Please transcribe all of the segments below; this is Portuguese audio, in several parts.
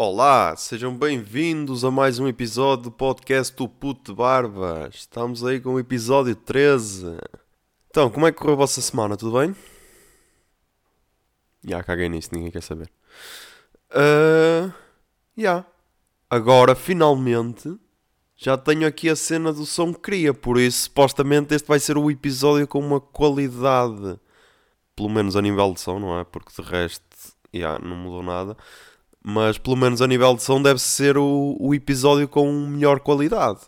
Olá, sejam bem-vindos a mais um episódio do podcast do Puto Barba. Estamos aí com o episódio 13. Então, como é que correu a vossa semana? Tudo bem? Já, caguei nisso, ninguém quer saber. Uh, já. Agora, finalmente, já tenho aqui a cena do som que queria, por isso, supostamente, este vai ser o episódio com uma qualidade, pelo menos a nível de som, não é? Porque de resto, já, não mudou nada mas pelo menos a nível de som deve ser o, o episódio com melhor qualidade.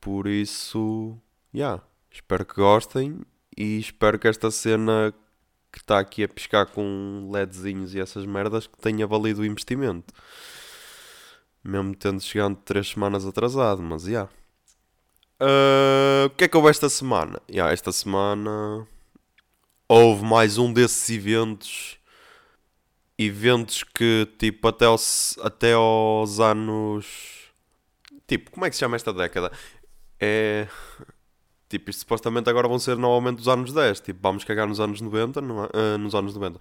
Por isso, yeah, espero que gostem e espero que esta cena que está aqui a piscar com LEDzinhos e essas merdas que tenha valido o investimento. Mesmo tendo chegado 3 semanas atrasado, mas já. Yeah. Uh, o que é que houve esta semana? Yeah, esta semana houve mais um desses eventos eventos que, tipo, até aos, até aos anos. Tipo, como é que se chama esta década? É. Tipo, isto supostamente agora vão ser novamente os anos 10. Tipo, vamos cagar nos anos 90, não? Uh, nos anos 90.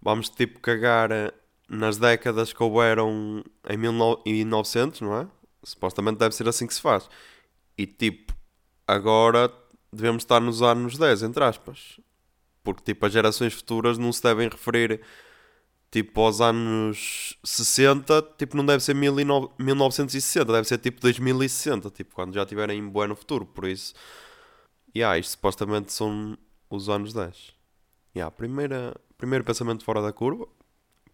Vamos, tipo, cagar eh, nas décadas que houveram em 1900, não é? Supostamente deve ser assim que se faz. E, tipo, agora devemos estar nos anos 10, entre aspas. Porque, tipo, as gerações futuras não se devem referir tipo aos anos 60, tipo não deve ser 1960, deve ser tipo 2060, tipo quando já estiverem em no futuro, por isso, yeah, isto supostamente são os anos 10. Yeah, primeira, primeiro pensamento fora da curva,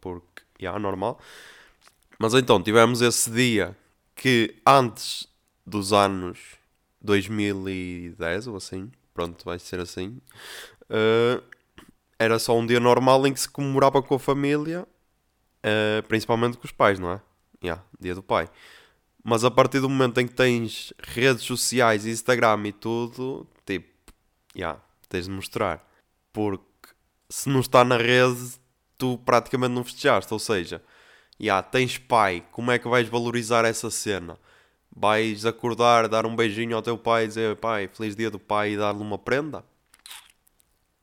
porque, yeah, normal. Mas então, tivemos esse dia que antes dos anos 2010 ou assim, pronto, vai ser assim, uh, era só um dia normal em que se comemorava com a família, uh, principalmente com os pais, não é? Yeah, dia do pai. Mas a partir do momento em que tens redes sociais, Instagram e tudo, tipo, yeah, tens de mostrar. Porque se não está na rede, tu praticamente não festejaste. Ou seja, yeah, tens pai, como é que vais valorizar essa cena? Vais acordar, dar um beijinho ao teu pai e dizer pai, feliz dia do pai e dar-lhe uma prenda?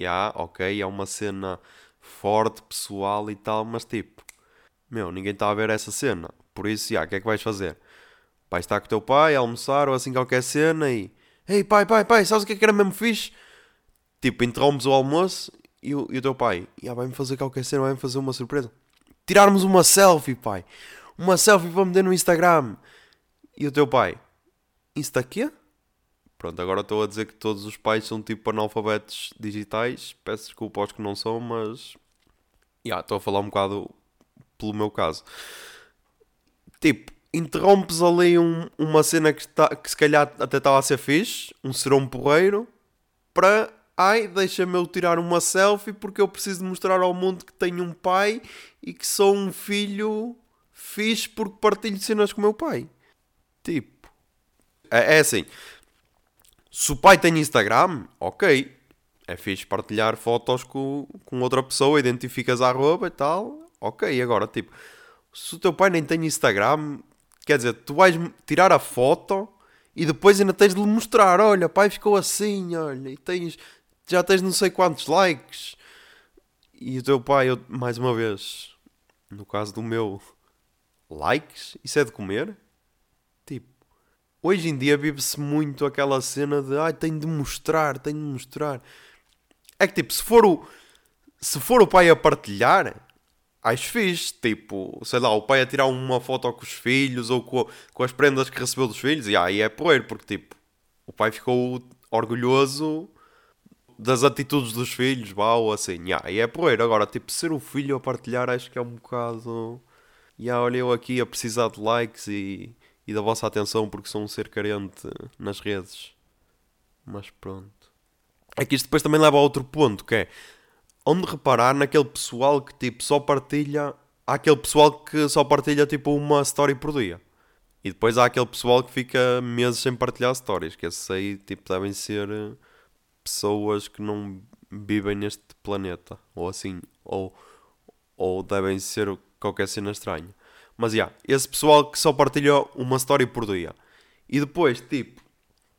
Yeah, ok, é uma cena forte, pessoal e tal, mas tipo, meu, ninguém está a ver essa cena. Por isso, yeah, o que é que vais fazer? Vais estar com o teu pai almoçar ou assim qualquer cena e. Ei pai, pai, pai, sabes o que é que era mesmo fixe? Tipo, interrompes o almoço e o, e o teu pai, yeah, vai-me fazer qualquer cena, vai-me fazer uma surpresa. Tirarmos uma selfie, pai. Uma selfie para meter no Instagram. E o teu pai, Insta quê? Pronto, agora estou a dizer que todos os pais são tipo analfabetos digitais. Peço desculpa aos que não são, mas. Yeah, estou a falar um bocado pelo meu caso. Tipo, interrompes ali um, uma cena que, está, que se calhar até estava a ser fixe, um serão porreiro, para. Ai, deixa-me eu tirar uma selfie porque eu preciso mostrar ao mundo que tenho um pai e que sou um filho fixe porque partilho cenas com o meu pai. Tipo. É, é assim, se o pai tem Instagram, ok. É fixe partilhar fotos com, com outra pessoa, identificas a arroba e tal. Ok, agora, tipo, se o teu pai nem tem Instagram, quer dizer, tu vais tirar a foto e depois ainda tens de lhe mostrar: olha, pai ficou assim, olha, e tens, já tens não sei quantos likes. E o teu pai, eu, mais uma vez, no caso do meu, likes? Isso é de comer? Hoje em dia vive-se muito aquela cena de ai, tenho de mostrar, tenho de mostrar. É que tipo, se for o, se for o pai a partilhar, acho fixe. Tipo, sei lá, o pai a tirar uma foto com os filhos ou com, com as prendas que recebeu dos filhos, e aí é poeiro, porque tipo, o pai ficou orgulhoso das atitudes dos filhos, vá, ou assim, yeah, e é poeiro. Agora, tipo, ser o filho a partilhar, acho que é um bocado. Yeah, olha, eu aqui a precisar de likes e e da vossa atenção porque sou um ser carente nas redes. Mas pronto. É que isto depois também leva a outro ponto, que é onde reparar naquele pessoal que tipo só partilha. Há aquele pessoal que só partilha tipo uma story por dia. E depois há aquele pessoal que fica meses sem partilhar stories. Que esses aí tipo devem ser eh, pessoas que não vivem neste planeta. Ou assim. Ou, ou devem ser qualquer cena estranha. Mas, já, yeah, esse pessoal que só partilha uma story por dia. E depois, tipo,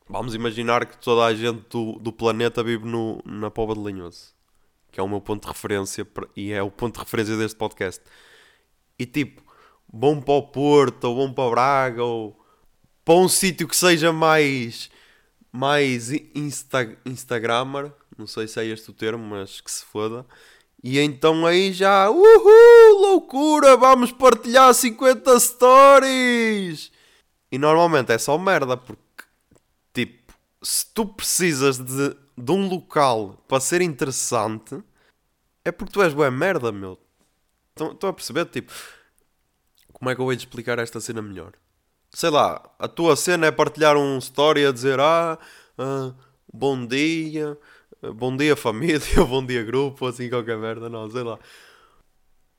vamos imaginar que toda a gente do, do planeta vive no, na Pova de Linhoso. Que é o meu ponto de referência e é o ponto de referência deste podcast. E tipo, bom para o Porto, ou bom para Braga, ou para um sítio que seja mais, mais insta, não sei se é este o termo, mas que se foda. E então aí já, uhul, loucura, vamos partilhar 50 stories! E normalmente é só merda, porque, tipo, se tu precisas de, de um local para ser interessante, é porque tu és boa merda, meu. Estão a perceber? Tipo, como é que eu vou explicar esta cena melhor? Sei lá, a tua cena é partilhar um story a dizer ah, ah bom dia, bom dia família, bom dia grupo, assim qualquer merda, não, sei lá.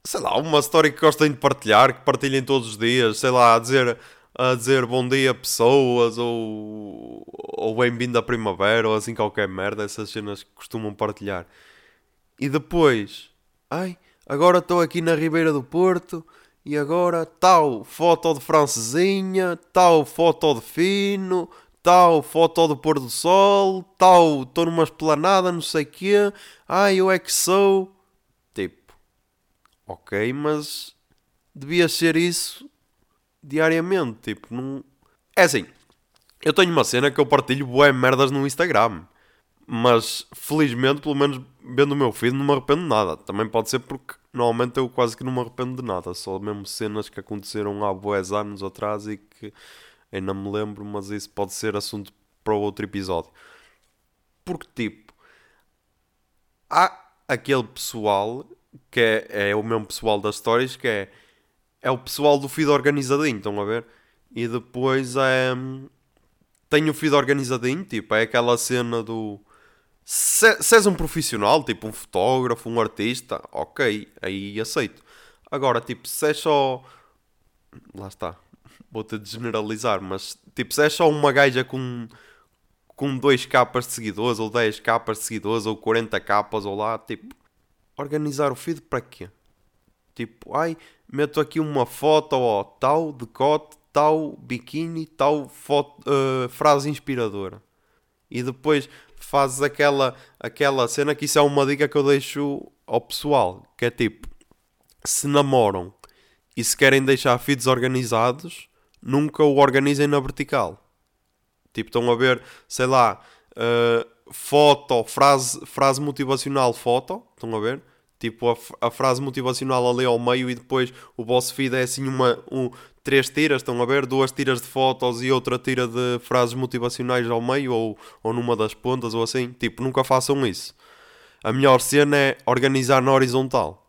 Sei lá, uma história que gostem de partilhar, que partilhem todos os dias, sei lá, a dizer, a dizer bom dia pessoas, ou, ou bem-vindo à primavera, ou assim qualquer merda, essas cenas que costumam partilhar. E depois, ai, agora estou aqui na Ribeira do Porto, e agora tal foto de francesinha, tal foto de fino, tal foto do pôr do sol, tal, estou numa esplanada, não sei o quê, ai, eu é que sou. Tipo, ok, mas devia ser isso diariamente, tipo, não... É assim, eu tenho uma cena que eu partilho boé merdas no Instagram, mas felizmente, pelo menos vendo o meu feed, não me arrependo de nada. Também pode ser porque normalmente eu quase que não me arrependo de nada, só mesmo cenas que aconteceram há boés anos atrás e que ainda me lembro, mas isso pode ser assunto para outro episódio. Porque, tipo, há aquele pessoal que é, é o mesmo pessoal das histórias que é, é o pessoal do feed organizadinho, estão a ver? E depois é. Tem o feed organizadinho, tipo, é aquela cena do. Se, se és um profissional, tipo um fotógrafo, um artista, ok, aí aceito. Agora, tipo, se és só. Lá está vou-te generalizar, mas tipo, se és só uma gaja com, com 2 capas de seguidores, ou 10 capas de seguidores, ou 40 capas, ou lá, tipo, organizar o feed para quê? Tipo, ai, meto aqui uma foto, ó, tal decote, tal biquíni, tal foto, uh, frase inspiradora. E depois fazes aquela, aquela cena que isso é uma dica que eu deixo ao pessoal, que é tipo, se namoram e se querem deixar feeds organizados, nunca o organizem na vertical. Tipo, estão a ver, sei lá, uh, foto, frase, frase motivacional, foto, estão a ver? Tipo, a, a, frase motivacional ali ao meio e depois o vosso feed é assim uma, um, três tiras, estão a ver? Duas tiras de fotos e outra tira de frases motivacionais ao meio ou, ou numa das pontas ou assim. Tipo, nunca façam isso. A melhor cena é organizar na horizontal.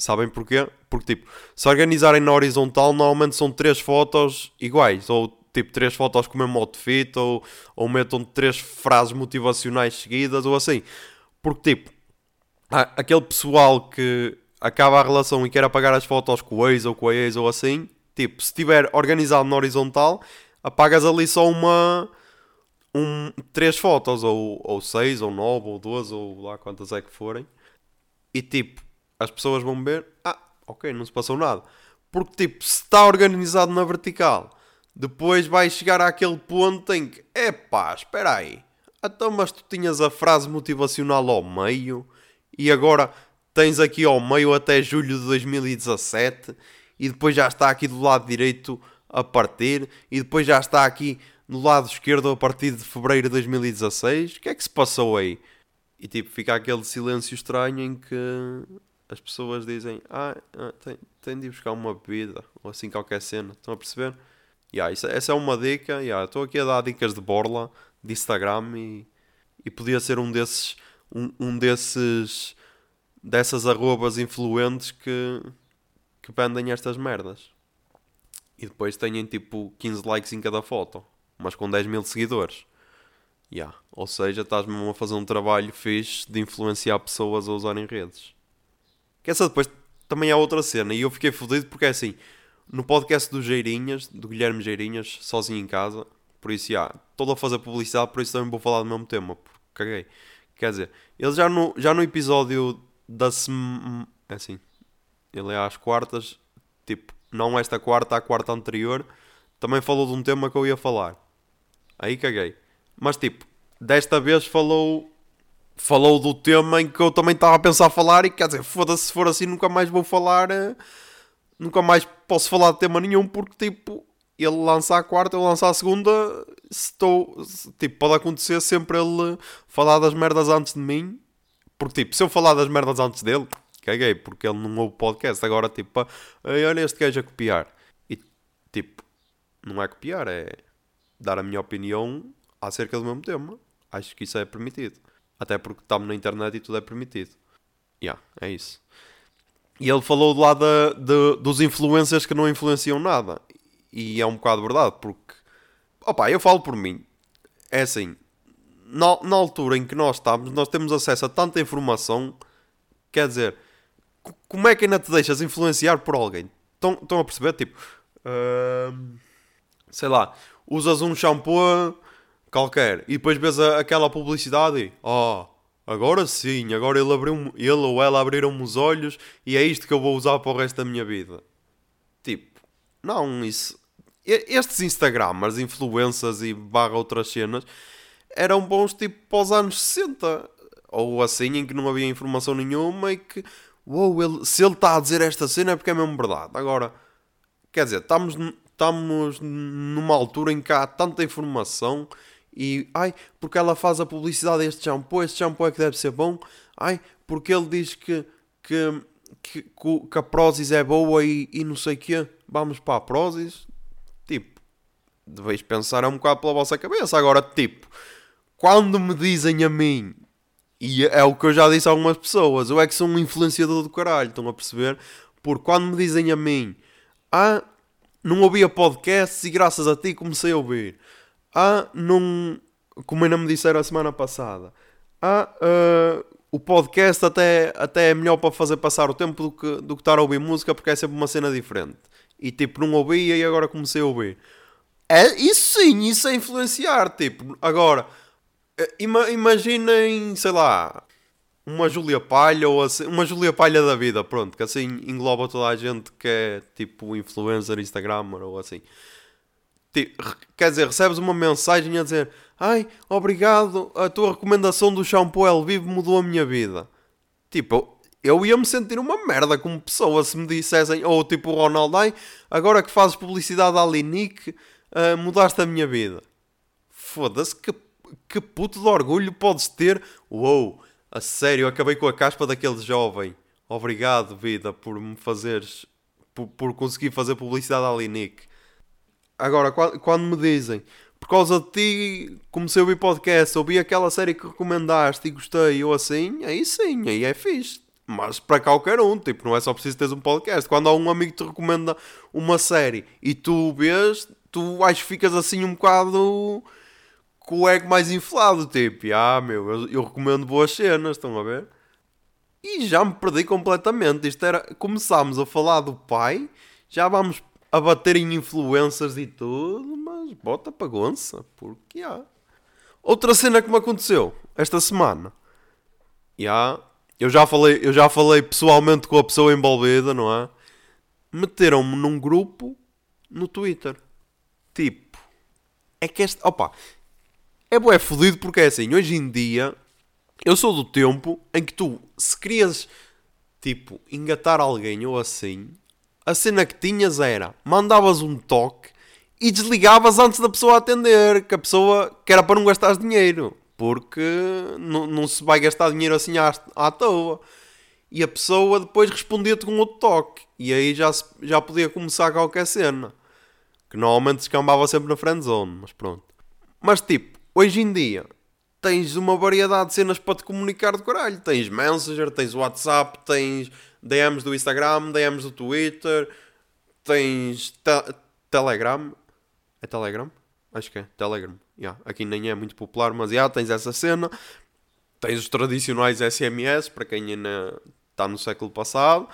Sabem porquê? Porque, tipo, se organizarem na horizontal, normalmente são três fotos iguais. Ou, tipo, três fotos com o mesmo outfit. Ou, ou metam três frases motivacionais seguidas. Ou assim. Porque, tipo, aquele pessoal que acaba a relação e quer apagar as fotos com o ex ou com a ex ou assim. Tipo, se estiver organizado na horizontal, apagas ali só uma... Um, três fotos, ou, ou seis, ou nove, ou doze, ou lá quantas é que forem. E tipo, as pessoas vão ver, ah, ok, não se passou nada. Porque, tipo, se está organizado na vertical, depois vai chegar àquele ponto em que, epá, espera aí, então, mas tu tinhas a frase motivacional ao meio e agora tens aqui ao meio até julho de 2017 e depois já está aqui do lado direito a partir e depois já está aqui no lado esquerdo a partir de fevereiro de 2016. O que é que se passou aí? E tipo, fica aquele silêncio estranho em que as pessoas dizem, ah, ah, tem, tem de ir buscar uma bebida, ou assim qualquer cena, estão a perceber? Yeah, isso, essa é uma dica, yeah, estou aqui a dar dicas de borla, de Instagram, e, e podia ser um desses, um, um desses, dessas arrobas influentes que, que vendem estas merdas. E depois têm tipo 15 likes em cada foto, mas com 10 mil seguidores. Yeah. Ou seja, estás mesmo a fazer um trabalho fixe de influenciar pessoas a usarem redes. Que essa depois também há outra cena. E eu fiquei fodido porque é assim. No podcast do Geirinhas, do Guilherme Geirinhas, sozinho em casa. Por isso, já, estou a fazer publicidade, por isso também vou falar do mesmo tema. Porque caguei. Quer dizer, ele já no, já no episódio da semana. É assim. Ele é às quartas. Tipo, não esta quarta, a quarta anterior. Também falou de um tema que eu ia falar. Aí caguei. Mas tipo, desta vez falou falou do tema em que eu também estava a pensar falar e quer dizer, foda-se se for assim, nunca mais vou falar, uh, nunca mais posso falar de tema nenhum porque, tipo, ele lança a quarta, eu lançar a segunda, estou, tipo, pode acontecer sempre ele falar das merdas antes de mim, porque, tipo, se eu falar das merdas antes dele, caguei, porque ele não ouve podcast, agora, tipo, olha este gajo a copiar, e, tipo, não é copiar, é dar a minha opinião acerca do mesmo tema, acho que isso é permitido, até porque estamos na internet e tudo é permitido, yeah, é isso. E ele falou do lado de, dos influencers que não influenciam nada. E é um bocado verdade, porque. Opa, eu falo por mim. É assim. Na, na altura em que nós estamos, nós temos acesso a tanta informação. Quer dizer, como é que ainda te deixas influenciar por alguém? Estão, estão a perceber? Tipo. Uh, sei lá. Usas um shampoo qualquer e depois vês a, aquela publicidade e. Oh, agora sim, agora ele, abriu, ele ou ela abriram-me os olhos e é isto que eu vou usar para o resto da minha vida. Tipo, não, isso estes Instagramers, influências e barra outras cenas eram bons tipo para os anos 60 ou assim, em que não havia informação nenhuma e que uou, ele, se ele está a dizer esta cena é porque é mesmo verdade. Agora, quer dizer, estamos, estamos numa altura em que há tanta informação e ai, porque ela faz a publicidade deste shampoo, este shampoo é que deve ser bom, ai, porque ele diz que, que, que, que a Prozis é boa e, e não sei o quê, vamos para a Prozis, Tipo, deveis pensar um bocado pela vossa cabeça. Agora, tipo, quando me dizem a mim, e é o que eu já disse a algumas pessoas, eu é que sou um influenciador do caralho, estão a perceber? Porque quando me dizem a mim, ah, não ouvia podcasts e graças a ti comecei a ouvir. Ah, não. Como ainda me disseram a semana passada. Ah, uh, o podcast até, até é melhor para fazer passar o tempo do que, do que estar a ouvir música porque é sempre uma cena diferente e tipo não ouvia e agora comecei a ouvir. É, isso sim, isso é influenciar. Tipo, agora, eh, ima, imaginem, sei lá, uma Júlia Palha ou assim, uma Júlia Palha da vida, pronto, que assim engloba toda a gente que é tipo influencer, Instagramer ou assim. Quer dizer, recebes uma mensagem a dizer: Ai, obrigado, a tua recomendação do shampoo El Vivo mudou a minha vida. Tipo, eu ia me sentir uma merda como pessoa se me dissessem, ou tipo o ai, agora que fazes publicidade à Linique, uh, mudaste a minha vida. Foda-se, que, que puto de orgulho podes ter. Uou, a sério, acabei com a caspa daquele jovem. Obrigado, vida, por me fazeres, por, por conseguir fazer publicidade à Linique. Agora, quando, me dizem, por causa de ti comecei a ouvir podcast, ouvi aquela série que recomendaste e gostei, ou assim, aí sim, aí é fixe mas para qualquer um, tipo, não é só preciso teres um podcast. Quando há um amigo que te recomenda uma série e tu vês, tu acho que ficas assim um bocado com o ego mais inflado, tipo, ah meu, eu, eu, recomendo boas cenas, estão a ver? E já me perdi completamente. Isto era, começámos a falar do pai, já vamos a bater em influências e tudo, mas bota para gonça, porque há. Outra cena que me aconteceu esta semana. Já, eu já falei, eu já falei pessoalmente com a pessoa envolvida, não é? Meteram-me num grupo no Twitter. Tipo, é que este. Opa, é bué fodido porque é assim, hoje em dia eu sou do tempo em que tu, se querias, tipo, engatar alguém ou assim, a cena que tinhas era mandavas um toque e desligavas antes da pessoa atender, que a pessoa que era para não gastar dinheiro porque não, se vai gastar dinheiro assim à, à toa. E a pessoa depois respondia-te com outro toque. E aí já, se, já podia começar qualquer cena. Que normalmente escambava sempre na friendzone, mas pronto. Mas tipo, hoje em dia tens uma variedade de cenas para te comunicar de caralho. Tens Messenger, tens WhatsApp, tens DMs do Instagram, DMs do Twitter, tens te Telegram. É Telegram? Acho que é Telegram. Yeah, aqui nem é muito popular, mas yeah, tens essa cena. Tens os tradicionais SMS para quem ainda está no século passado.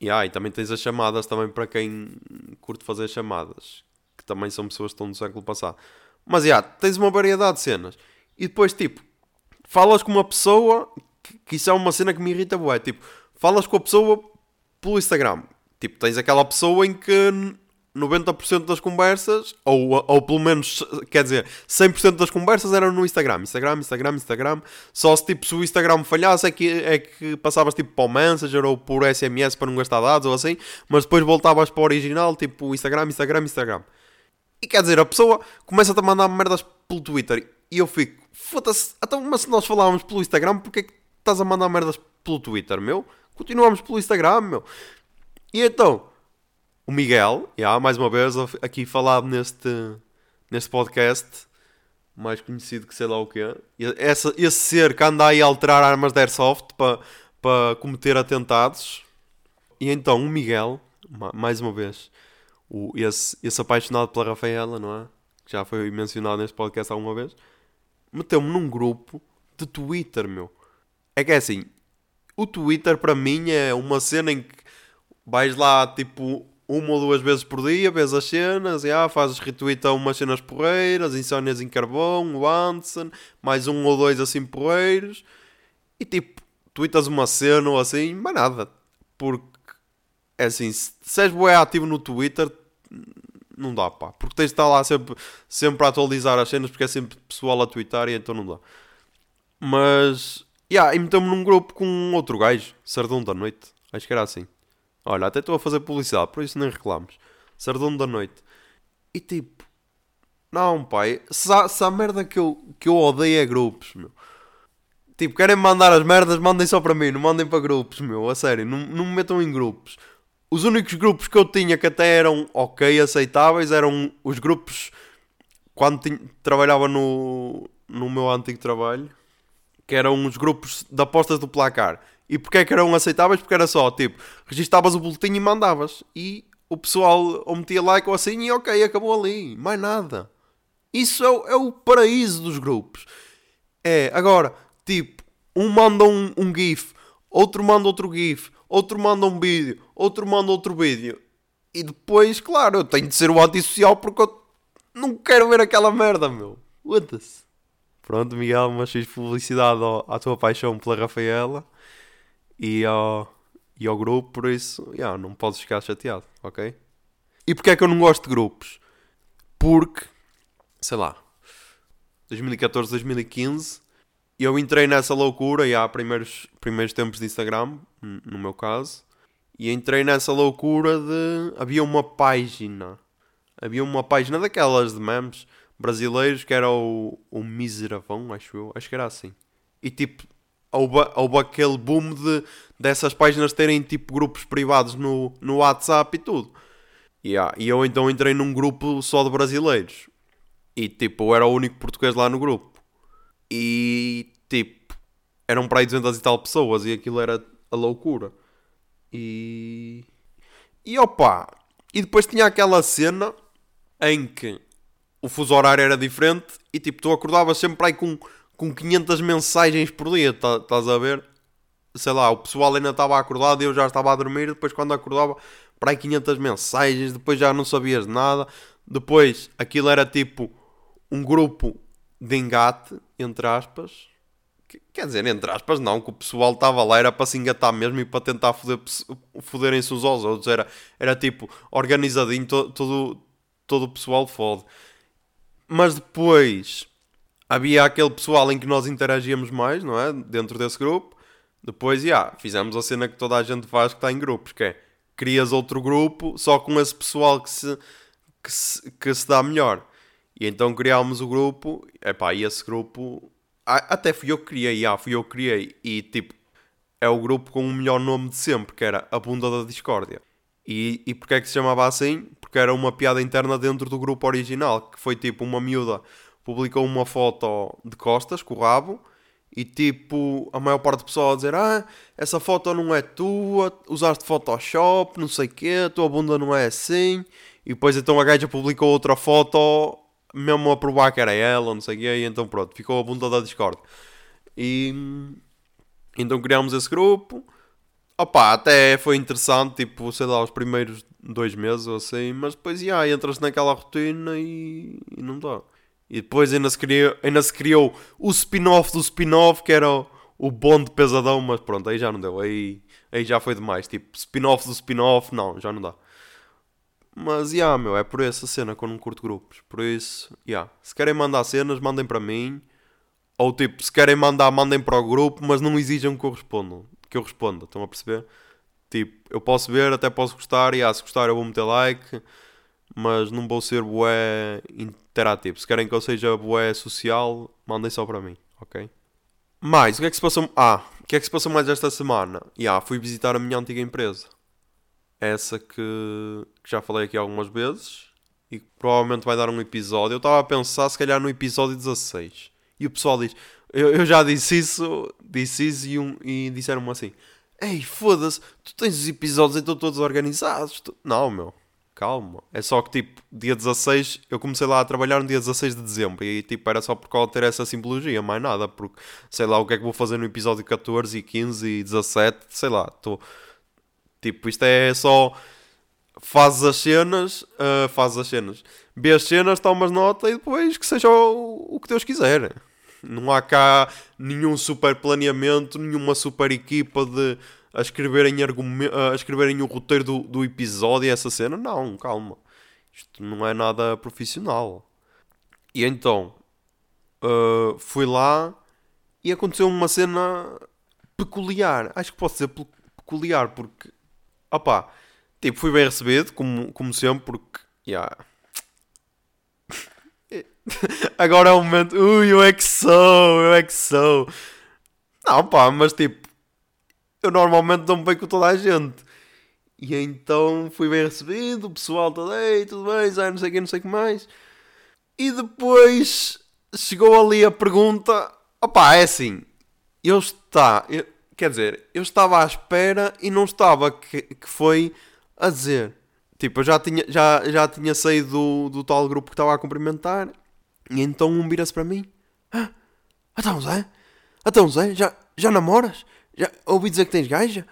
Yeah, e também tens as chamadas também para quem curte fazer chamadas. Que também são pessoas que estão no século passado. Mas yeah, tens uma variedade de cenas. E depois, tipo, falas com uma pessoa. Que, que isso é uma cena que me irrita, bué. Tipo, falas com a pessoa pelo Instagram. Tipo, tens aquela pessoa em que 90% das conversas, ou, ou pelo menos, quer dizer, 100% das conversas eram no Instagram. Instagram, Instagram, Instagram. Só se, tipo, se o Instagram falhasse é que, é que passavas, tipo, para o Messenger ou por SMS para não gastar dados ou assim. Mas depois voltavas para o original, tipo, Instagram, Instagram, Instagram. E quer dizer, a pessoa começa-te a mandar merdas pelo Twitter. E eu fico, foda-se, então, mas se nós falávamos pelo Instagram, porque é que estás a mandar merdas pelo Twitter, meu? Continuamos pelo Instagram, meu. E então, o Miguel, yeah, mais uma vez, aqui falado neste, neste podcast, mais conhecido que sei lá o quê. Esse, esse ser que anda aí a alterar armas de airsoft para pa cometer atentados. E então, o Miguel, mais uma vez, o, esse, esse apaixonado pela Rafaela, não é? Que já foi mencionado neste podcast alguma vez, meteu-me num grupo de Twitter, meu. É que é assim, o Twitter para mim é uma cena em que vais lá, tipo, uma ou duas vezes por dia, vês as cenas, yeah, fazes retweet a umas cenas porreiras, insónias em carvão, o Anson, mais um ou dois assim porreiros, e tipo, tweetas uma cena ou assim, mas nada. Porque, é assim, se, és bué ativo no Twitter, não dá, pá. Porque tens de estar lá sempre, sempre a atualizar as cenas, porque é sempre pessoal a twittar e então não dá. Mas, yeah, e meteu-me num grupo com outro gajo, Sardão da Noite, acho que era assim. Olha, até estou a fazer publicidade, por isso nem reclamos. Sardão da noite. E tipo, não, pai, se há, se há merda que eu, que eu odeio é grupos, meu. Tipo, querem mandar as merdas, mandem só para mim, não mandem para grupos, meu, a sério, não, não me metam em grupos. Os únicos grupos que eu tinha que até eram ok, aceitáveis, eram os grupos quando tinha, trabalhava no, no meu antigo trabalho, que eram os grupos de apostas do placar. E porque é que eram aceitáveis? Porque era só, tipo, registavas o boletim e mandavas. E o pessoal ou metia like ou assim e ok, acabou ali. Mais nada. Isso é, é o paraíso dos grupos. É, agora, tipo, um manda um, um GIF, outro manda outro GIF, outro manda um vídeo, outro manda outro vídeo. E depois, claro, eu tenho de ser o antissocial porque eu não quero ver aquela merda, meu. Foda-se. Pronto, Miguel, mas fiz publicidade à tua paixão pela Rafaela e ao, e ao grupo, por isso, yeah, não podes ficar chateado, ok? E porquê é que eu não gosto de grupos? Porque, sei lá, 2014, 2015, eu entrei nessa loucura, e há primeiros, primeiros tempos de Instagram, no meu caso, e entrei nessa loucura de. Havia uma página, havia uma página daquelas de memes brasileiros que era o, o Miseravão, acho eu, acho que era assim. E tipo, houve, houve aquele boom de, dessas páginas terem tipo grupos privados no, no WhatsApp e tudo. Yeah. E eu então entrei num grupo só de brasileiros. E tipo, eu era o único português lá no grupo. E tipo, eram para aí 200 e tal pessoas e aquilo era a loucura. E. E opa! E depois tinha aquela cena em que o fuso horário era diferente e tipo, tu acordavas sempre aí com com 500 mensagens por dia, estás tá, a ver? Sei lá, o pessoal ainda estava acordado e eu já estava a dormir. Depois, quando acordava, para aí 500 mensagens. Depois já não sabias nada. Depois, aquilo era tipo um grupo de engate, entre aspas. Quer dizer, entre aspas, não, que o pessoal estava lá era para se engatar mesmo e para tentar foder, foderem-se uns aos outros. Era, era tipo organizadinho, todo, todo o pessoal fode. Mas depois havia aquele pessoal em que nós interagíamos mais, não é? Dentro desse grupo. Depois, já, yeah, fizemos a cena que toda a gente faz que está em grupos, que é crias outro grupo só com esse pessoal que se, que se, que se dá melhor. E então criámos o grupo, epá, e esse grupo, até fui eu que criei, já, fui eu que criei, e tipo, é o grupo com o melhor nome de sempre, que era a Bunda da Discórdia. E, e porquê é que se chamava assim? Porque era uma piada interna dentro do grupo original, que foi tipo uma miúda publicou uma foto de costas com o rabo e tipo a maior parte do pessoal a dizer ah, essa foto não é tua, usaste Photoshop, não sei o quê, a tua bunda não é assim e depois então a gaja publicou outra foto mesmo a provar que era ela, não sei o quê, e então pronto, ficou a bunda da Discord. E então criámos esse grupo. Opa, até foi interessante, tipo, sei lá, os primeiros dois meses ou assim, mas depois, já, entras naquela rotina e, e não dá. E depois ainda se criou, ainda se criou o spin-off do spin-off, que era o, bonde pesadão, mas pronto, aí já não deu. Aí, aí já foi demais. Tipo, spin-off do spin-off, não, já não dá. Mas, yeah, meu, é por essa cena que eu não curto grupos. Por isso, yeah. Se querem mandar cenas, mandem para mim. Ou tipo, se querem mandar, mandem para o grupo, mas não exijam que eu responda. Que eu responda, estão a perceber? Tipo, eu posso ver, até posso gostar, e ah, se gostar eu vou meter like, mas não vou ser bué interativo. Se querem que eu seja bué social, mandem só para mim, ok? Mais, o que é que se passou? Ah, o que é que se passou mais esta semana? Yeah, fui visitar a minha antiga empresa. Essa que, que já falei aqui algumas vezes e que provavelmente vai dar um episódio. Eu estava a pensar, se calhar, no episódio 16. E o pessoal diz: Eu, eu já disse isso, disse isso e, um, e disseram-me assim: Ei, foda-se, tu tens os episódios então todos organizados. Tu... Não, meu, calma. É só que tipo, dia 16, eu comecei lá a trabalhar no dia 16 de dezembro e tipo, era só por causa de ter essa simbologia, mais nada, porque sei lá o que é que vou fazer no episódio 14 e 15 e 17, sei lá, estou. Tipo, isto é só. Fazes as cenas, uh, as cenas, vê as cenas, tomas nota e depois que seja o, o que Deus quiser. Não há cá nenhum super planeamento, nenhuma super equipa de a escreverem, a escreverem o roteiro do, do episódio e essa cena. Não, calma. Isto não é nada profissional. E então, uh, fui lá e aconteceu uma cena peculiar. Acho que posso dizer peculiar porque, opá, tipo, fui bem recebido, como, como sempre, porque, yeah, Agora é o momento. Ui, eu é que sou, eu é que sou. Não, pá, mas tipo, eu normalmente dou-me bem com toda a gente. E então fui bem recebido, o pessoal todo, ei, tudo bem, já não sei o que, não sei o que mais. E depois chegou ali a pergunta: opá, é assim, eu está, quer dizer, eu estava à espera e não estava que, que foi a dizer. Tipo, eu já tinha, já, já tinha saído do, do tal grupo que estava a cumprimentar e então um vira-se para mim: ah, Então Zé, então Zé, já, já namoras? Já ouvi dizer que tens gaja?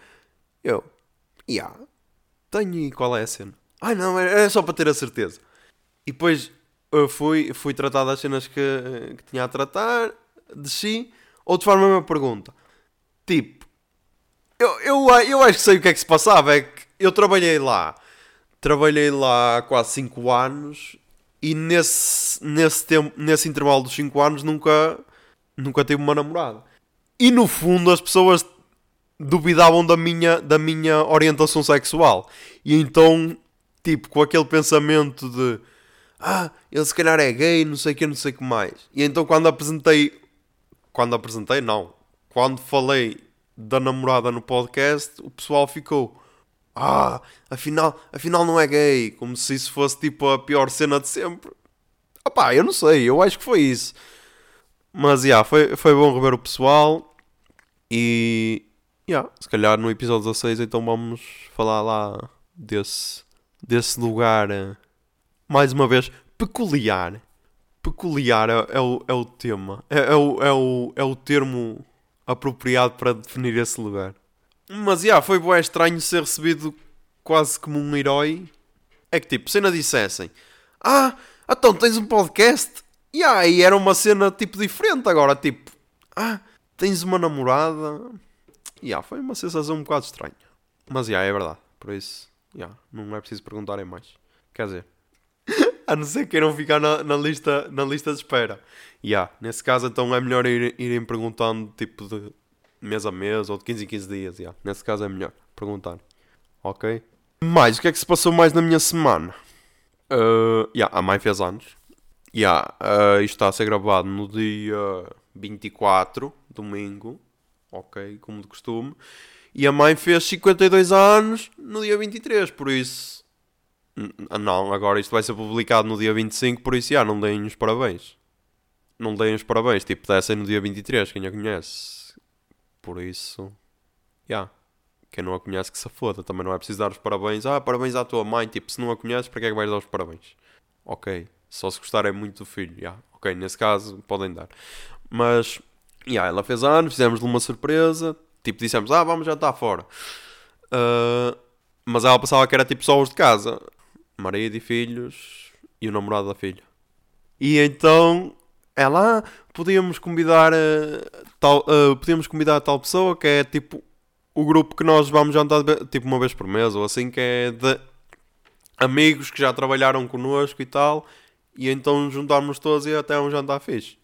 Eu: Ya, yeah, tenho e qual é a cena? Ai não, é, é só para ter a certeza. E depois eu fui, fui tratar das cenas que, que tinha a tratar, desci. Ou de forma a mesma pergunta: Tipo, eu, eu, eu acho que sei o que é que se passava. É que eu trabalhei lá, trabalhei lá há quase 5 anos e nesse, nesse, tempo, nesse intervalo dos 5 anos nunca, nunca tive uma namorada. E no fundo as pessoas duvidavam da minha, da minha orientação sexual. E então, tipo, com aquele pensamento de ah, ele se calhar é gay, não sei o que, não sei o que mais. E então quando apresentei, quando apresentei, não, quando falei da namorada no podcast, o pessoal ficou ah, afinal, afinal não é gay, como se isso fosse tipo a pior cena de sempre. Opá, eu não sei, eu acho que foi isso. Mas, já, yeah, foi, foi bom rever o pessoal e, yeah, se calhar no episódio 16 então vamos falar lá desse, desse lugar, eh, mais uma vez, peculiar. Peculiar é, é, o, é o tema, é, é, o, é, o, é o termo apropriado para definir esse lugar. Mas, já, yeah, foi bué estranho ser recebido quase como um herói. É que, tipo, se ainda dissessem... Ah, então tens um podcast? E aí era uma cena, tipo, diferente agora. Tipo, ah, tens uma namorada? Yeah, foi uma sensação um bocado estranha. Mas, já, yeah, é verdade. Por isso, yeah, não é preciso perguntarem mais. Quer dizer... a não ser que queiram ficar na, na, lista, na lista de espera. Yeah, nesse caso, então é melhor ir, irem perguntando, tipo, de mês a mês ou de 15 em 15 dias. Yeah. Nesse caso é melhor perguntar. Ok? Mais, o que é que se passou mais na minha semana? Uh, yeah, a mãe fez anos. Yeah, uh, isto está a ser gravado no dia 24, domingo. Ok, como de costume. E a mãe fez 52 anos no dia 23, por isso. Não, agora isto vai ser publicado no dia 25, por isso já não deem os parabéns. Não deem os parabéns, tipo, dessem no dia 23, quem a conhece. Por isso, já. Yeah. Quem não a conhece que se foda. Também não é preciso dar os parabéns. Ah, parabéns à tua mãe. Tipo, se não a conheces, para que é que vais dar os parabéns? Ok. Só se gostarem muito do filho. Yeah. Ok, nesse caso, podem dar. Mas, yeah, ela fez anos, fizemos-lhe uma surpresa. Tipo, dissemos, ah, vamos já estar fora. Uh, mas ela pensava que era tipo só os de casa. Marido e filhos e o namorado da filha. E então ela, ah, podíamos convidar uh, tal, uh, podíamos convidar tal pessoa que é tipo o grupo que nós vamos jantar tipo uma vez por mês ou assim, que é de amigos que já trabalharam connosco e tal, e então juntámos todos e até um jantar fixe.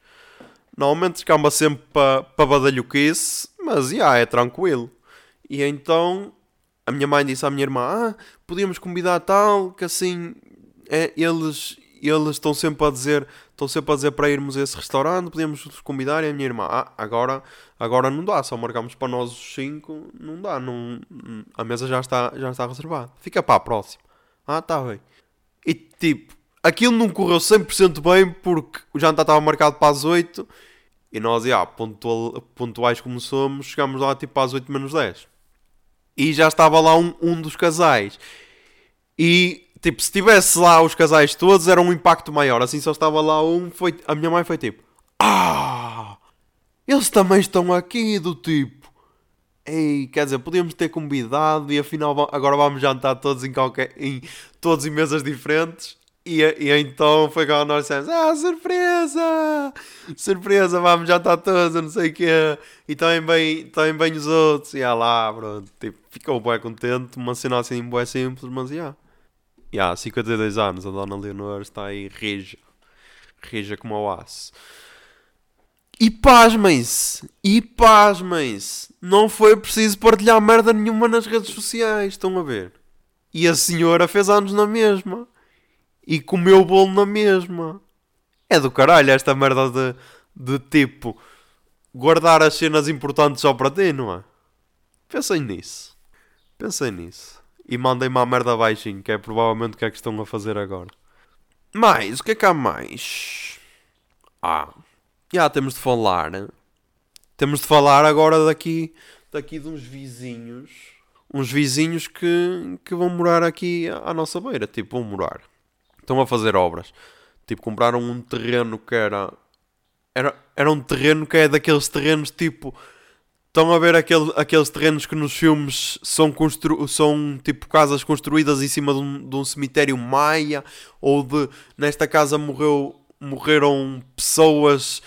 Normalmente escamba sempre para pa badalhoquice, mas já yeah, é tranquilo. E então a minha mãe disse à minha irmã: Ah, podíamos convidar tal, que assim é, eles eles estão sempre a dizer estão sempre a dizer para irmos a esse restaurante, podíamos convidar e a minha irmã, ah, agora, agora não dá, só marcamos para nós os cinco, não dá, não, a mesa já está, já está reservada. Fica para a próxima. Ah, está bem. E tipo, aquilo não correu 100% bem porque o jantar estava marcado para as 8 e nós, já, pontual, pontuais como somos, chegámos lá tipo às 8 menos 10. E já estava lá um, um dos casais. E tipo, se tivesse lá os casais todos, era um impacto maior. Assim só estava lá um, foi, a minha mãe foi tipo, ah, eles também estão aqui, do tipo. Ei, quer dizer, podíamos ter convidado e afinal agora vamos jantar todos em qualquer. em todos em mesas diferentes. E, e então foi quando nós dissemos: Ah, surpresa! Surpresa, vamos jantar todos, não sei o quê. E também bem, também bem os outros. E ah lá, pronto. Tipo, ficou bem contente. Uma cena assim, bem simples, mas já. Yeah. Yeah, 52 anos, a Dona Leonor está aí rija. Rija como o aço. E pasmem-se! E pasmem-se! Não foi preciso partilhar merda nenhuma nas redes sociais, estão a ver? E a senhora fez anos na mesma. E comeu bolo na mesma. É do caralho esta merda de, de tipo guardar as cenas importantes só para ti, não é? Pensem nisso. Pensem nisso e mandem-me a merda baixinho, que é provavelmente o que é que estão a fazer agora. Mais, o que é que há mais? Ah, já temos de falar. Temos de falar agora daqui, daqui de uns vizinhos. Uns vizinhos que, que vão morar aqui à nossa beira. Tipo, vão morar. Estão a fazer obras. Tipo, compraram um terreno que era. Era, era um terreno que é daqueles terrenos tipo Estão a ver aquele, aqueles terrenos que nos filmes são, constru são tipo casas construídas em cima de um, de um, cemitério maia ou de nesta casa morreu, morreram pessoas,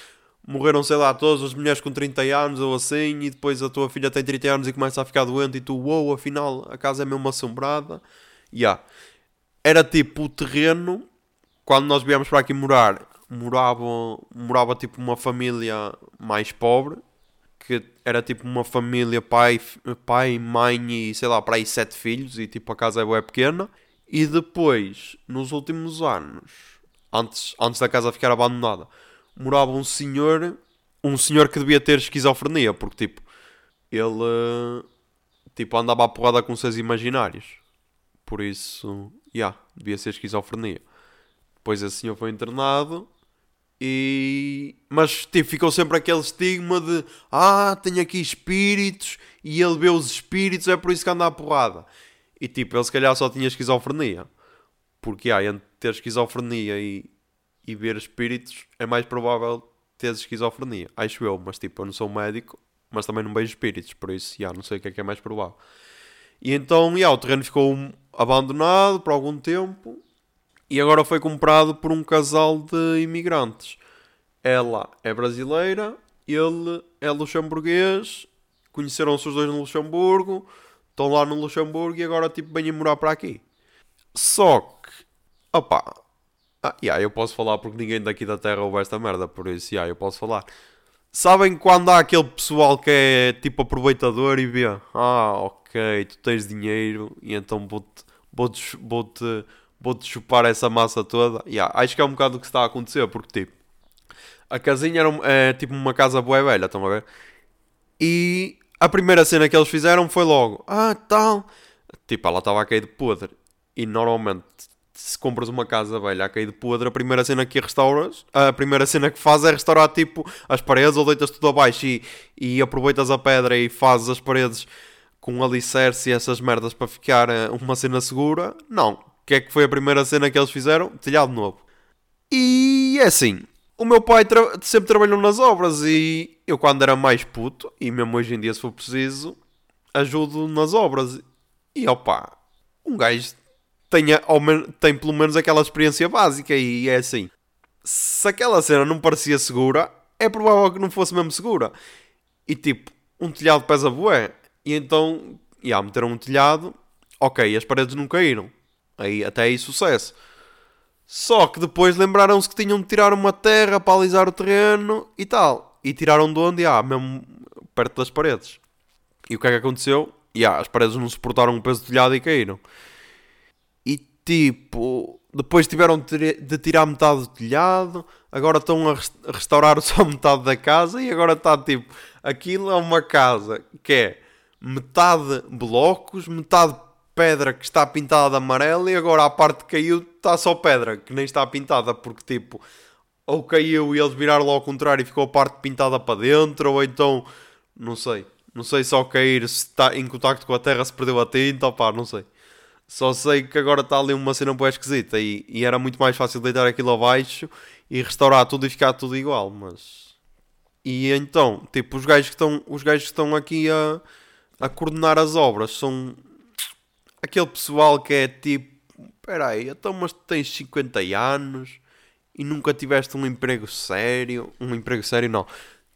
morreram sei lá, todas as mulheres com 30 anos ou assim, e depois a tua filha tem 30 anos e começa a ficar doente e tu, uou, wow, afinal a casa é mesmo assombrada. Yeah. Era tipo o terreno, quando nós viemos para aqui morar, morava, morava tipo uma família mais pobre que era tipo uma família, pai, pai, mãe e sei lá, para aí sete filhos e tipo a casa é bem pequena. E depois, nos últimos anos, antes, antes da casa ficar abandonada, morava um senhor, um senhor que devia ter esquizofrenia, porque tipo, ele tipo andava à porrada com seus imaginários. Por isso, já, yeah, devia ser esquizofrenia. Depois esse senhor foi internado e... Mas tipo, ficou sempre aquele estigma de ah, tem aqui espíritos e ele vê os espíritos, é por isso que anda à porrada. E tipo, ele se calhar só tinha esquizofrenia. Porque ah, entre ter esquizofrenia e, e ver espíritos é mais provável ter esquizofrenia. Acho eu, mas tipo, eu não sou médico, mas também não vejo espíritos, por isso, já, não sei o que é que é mais provável. E então, já, o terreno ficou abandonado por algum tempo e agora foi comprado por um casal de imigrantes. Ela é brasileira, ele é luxemburguês, conheceram-se os dois no Luxemburgo, estão lá no Luxemburgo e agora tipo vêm morar para aqui. Só que, opá, ah, yeah, eu posso falar porque ninguém daqui da terra ouve esta merda, por isso, yeah, eu posso falar. Sabem quando há aquele pessoal que é tipo aproveitador e vê, ah, ok, tu tens dinheiro e então vou-te vou -te, vou -te, vou-te chupar essa massa toda. Yeah, acho que é um bocado o que está a acontecer, porque tipo, a casinha era é, tipo uma casa boa velha, estão a ver? E a primeira cena que eles fizeram foi logo, ah, tal. Tipo, ela estava a cair de podre. E normalmente, se compras uma casa velha a cair de podre, a primeira cena que restauras, a primeira cena que fazes é restaurar tipo as paredes ou deitas tudo abaixo e, e aproveitas a pedra e fazes as paredes com alicerce e essas merdas para ficar eh, uma cena segura. Não, que é que foi a primeira cena que eles fizeram? Telhado novo. E é assim, o meu pai tra sempre trabalhou nas obras e eu quando era mais puto, e mesmo hoje em dia se for preciso, ajudo nas obras. E opá, um gajo tenha, tem pelo menos aquela experiência básica e é assim. Se aquela cena não parecia segura, é provável que não fosse mesmo segura. E tipo, um telhado pesa bué. E então, ia, meteram um telhado, ok, as paredes não caíram Aí, até aí, sucesso. Só que depois lembraram-se que tinham de tirar uma terra para alisar o terreno e tal. E tiraram de onde? Ah, mesmo perto das paredes. E o que é que aconteceu? E ah, as paredes não suportaram o peso do telhado e caíram. E tipo, depois tiveram de tirar metade do telhado, agora estão a restaurar só metade da casa e agora está tipo, aquilo é uma casa que é metade blocos, metade pedra que está pintada de amarelo e agora a parte que caiu está só pedra, que nem está pintada, porque tipo, ou caiu e eles viraram ao contrário e ficou a parte pintada para dentro, ou então, não sei, não sei se ao cair se está em contacto com a terra se perdeu a tinta, opá, não sei. Só sei que agora está ali uma cena boa esquisita e, e era muito mais fácil deitar aquilo abaixo e restaurar tudo e ficar tudo igual, mas... E então, tipo, os gajos que estão, os gajos que estão aqui a, a coordenar as obras são aquele pessoal que é tipo, peraí, então mas tens 50 anos e nunca tiveste um emprego sério, um emprego sério não,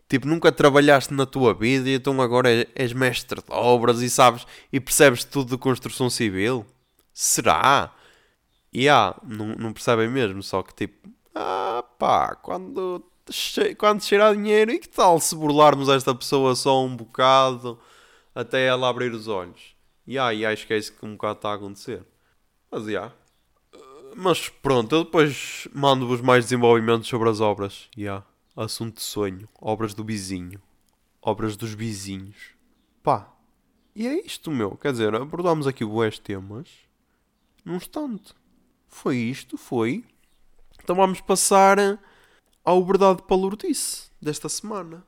tipo, nunca trabalhaste na tua vida e então agora és mestre de obras e sabes, e percebes tudo de construção civil? Será? E yeah, não, não percebem mesmo, só que tipo, ah pá, quando, quando cheirar dinheiro, e que tal se burlarmos esta pessoa só um bocado até ela abrir os olhos? Yeah, e acho que é isso que um bocado está a acontecer. Mas, yeah. Mas pronto, eu depois mando-vos mais desenvolvimentos sobre as obras. Yeah. Assunto de sonho. Obras do vizinho. Obras dos vizinhos. Pá. E é isto, meu. Quer dizer, abordámos aqui boas temas. Num instante. Foi isto, foi. Então vamos passar ao Verdade Palurdice desta semana.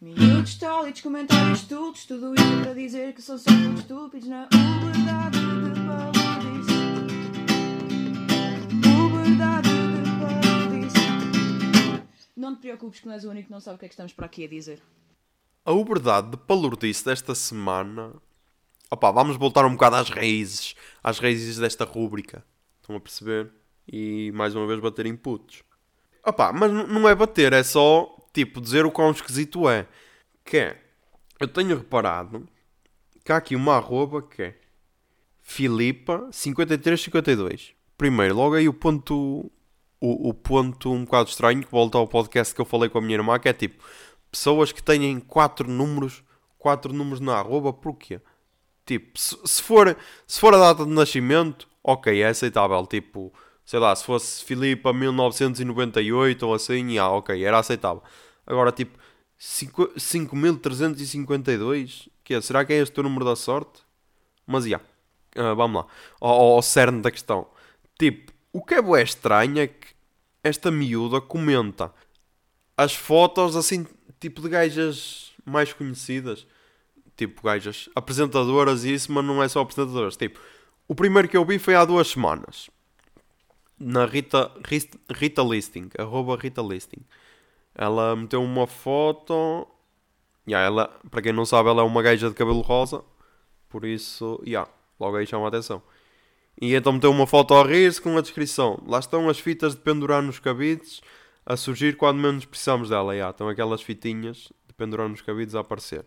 Minutos, tólitos, comentários estúpidos, tudo isto para dizer que são só muito estúpidos na verdade de Palodice. Verdade de Palodice. Não te preocupes que não és o único que não sabe o que é que estamos para aqui a dizer. A uberdade de Palurdice desta semana. Opa, vamos voltar um bocado às raízes. Às raízes desta rúbrica. Estão a perceber? E mais uma vez bater inputs. Opa, mas não é bater, é só tipo, dizer o quão esquisito é. Que é, eu tenho reparado que há aqui uma arroba que é Filipa5352. Primeiro, logo aí o ponto, o, o ponto um bocado estranho que volta ao podcast que eu falei com a minha irmã, que é tipo, pessoas que têm quatro números, quatro números na arroba, porquê? Tipo, se, se, for, se for a data de nascimento, ok, é aceitável. Tipo, sei lá, se fosse Filipa 1998 ou assim, ah, ok, era aceitável. Agora, tipo, 5.352? Que é, será que é este o número da sorte? Mas, já. Yeah. Uh, vamos lá. Ao, ao cerne da questão. Tipo, o que é boé estranho é que esta miúda comenta as fotos, assim, tipo de gajas mais conhecidas. Tipo, gajas apresentadoras e isso, mas não é só apresentadoras. Tipo, o primeiro que eu vi foi há duas semanas. Na Rita, Rita, Rita Listing. Arroba Rita Listing. Ela meteu uma foto. Yeah, ela, para quem não sabe, ela é uma gaja de cabelo rosa. Por isso, yeah, logo aí chama a atenção. E então meteu uma foto a rir-se com a descrição. Lá estão as fitas de pendurar nos cabides a surgir quando menos precisamos dela. Yeah, estão aquelas fitinhas de pendurar nos cabides a aparecer.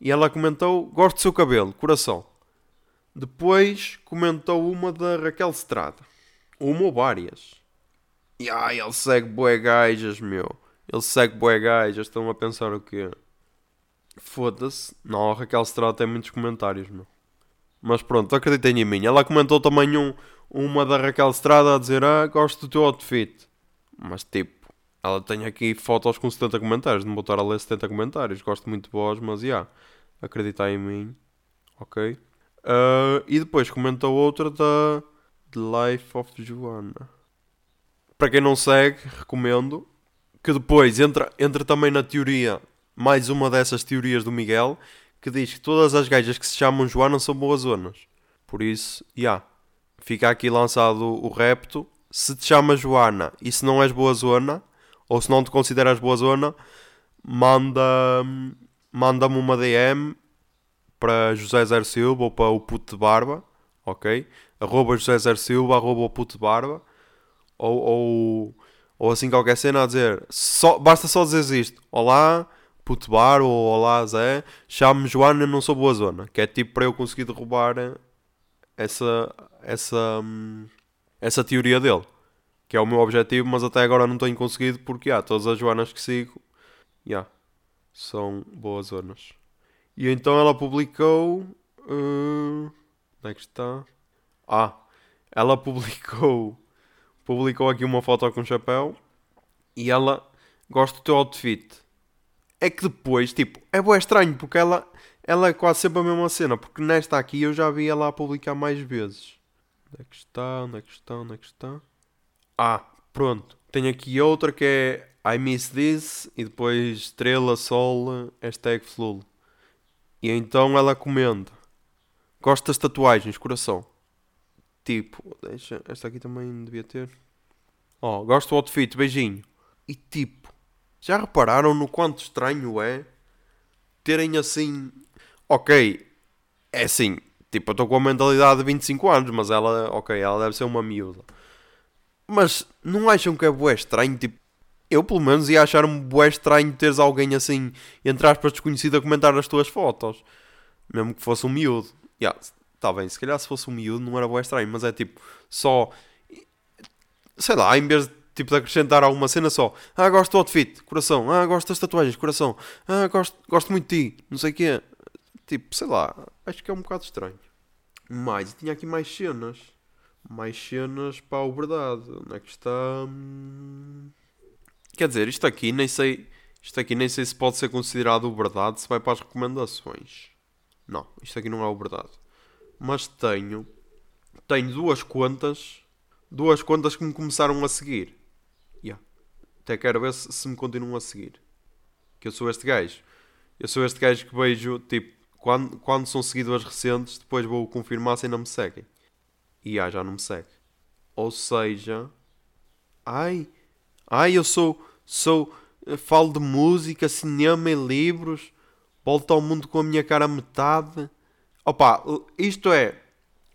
E ela comentou: Gosto do seu cabelo, coração. Depois comentou uma da Raquel Estrada. Uma ou várias. E ai, ele segue boé gajas, meu. Ele segue bué gajas, estão a pensar o quê? Foda-se. Não, a Raquel Estrada tem muitos comentários, meu. Mas pronto, acreditem em mim. Ela comentou também um, uma da Raquel Estrada a dizer Ah, gosto do teu outfit. Mas tipo, ela tem aqui fotos com 70 comentários. Não vou estar a ler 70 comentários. Gosto muito de vós, mas já. Yeah, acreditar em mim. Ok. Uh, e depois comentou outra da Life of Joanna. Para quem não segue, recomendo que depois entra, entra também na teoria, mais uma dessas teorias do Miguel, que diz que todas as gajas que se chamam Joana são boas zonas. Por isso, já. Yeah, fica aqui lançado o repto. Se te chamas Joana e se não és boa zona, ou se não te consideras boa zona, manda, manda-me uma DM para José Zer Silva ou para o puto de barba, ok? Arroba José Zer Silva, arroba o puto barba, ou, ou ou assim qualquer cena a dizer, só, basta só dizer isto, olá, puto bar, ou olá Zé, chamo-me Joana, não sou boa zona, que é tipo para eu conseguir derrubar essa, essa, hum, essa teoria dele. Que é o meu objetivo, mas até agora não tenho conseguido porque há todas as Joanas que sigo yeah, são boas zonas. E então ela publicou. Uh, onde é que está? Ah, ela publicou. Publicou aqui uma foto com chapéu e ela gosta do teu outfit. É que depois, tipo, é bem estranho porque ela, ela é quase sempre a mesma cena. Porque nesta aqui eu já vi ela a publicar mais vezes. Onde é que está? Onde é que está? Onde é que está? Ah, pronto. Tenho aqui outra que é I miss this e depois estrela, sol, hashtag flul. E então ela comenta. Gosto das tatuagens, coração. Tipo, deixa, esta aqui também devia ter. Ó, oh, gosto do outfit, beijinho. E tipo, já repararam no quanto estranho é terem assim. Ok, é assim, tipo, eu estou com a mentalidade de 25 anos, mas ela, ok, ela deve ser uma miúda. Mas não acham que é bué estranho? Tipo, eu pelo menos ia achar um bué estranho teres alguém assim, entre aspas, desconhecido a comentar as tuas fotos. Mesmo que fosse um miúdo. Yeah, tá bem, se calhar se fosse um miúdo não era bué estranho, mas é tipo, só... Sei lá, em vez de tipo de acrescentar alguma cena só. Ah, gosto do outfit, coração. Ah, gosto das tatuagens, coração. Ah, gosto, gosto muito de ti, não sei o quê. Tipo, sei lá, acho que é um bocado estranho. Mais, tinha aqui mais cenas. Mais cenas para a verdade. Onde é que está? Hum, quer dizer, isto aqui nem sei. Isto aqui nem sei se pode ser considerado verdade se vai para as recomendações. Não, isto aqui não é o verdade. Mas tenho. Tenho duas contas. Duas contas que me começaram a seguir. Yeah. Até quero ver se, se me continuam a seguir. Que eu sou este gajo. Eu sou este gajo que vejo, tipo, quando, quando são seguidores recentes, depois vou confirmar se ainda me seguem. E ah, já não me segue. Ou seja, ai, ai, eu sou, sou, falo de música, cinema e livros, volto ao mundo com a minha cara metade. Opa, isto é,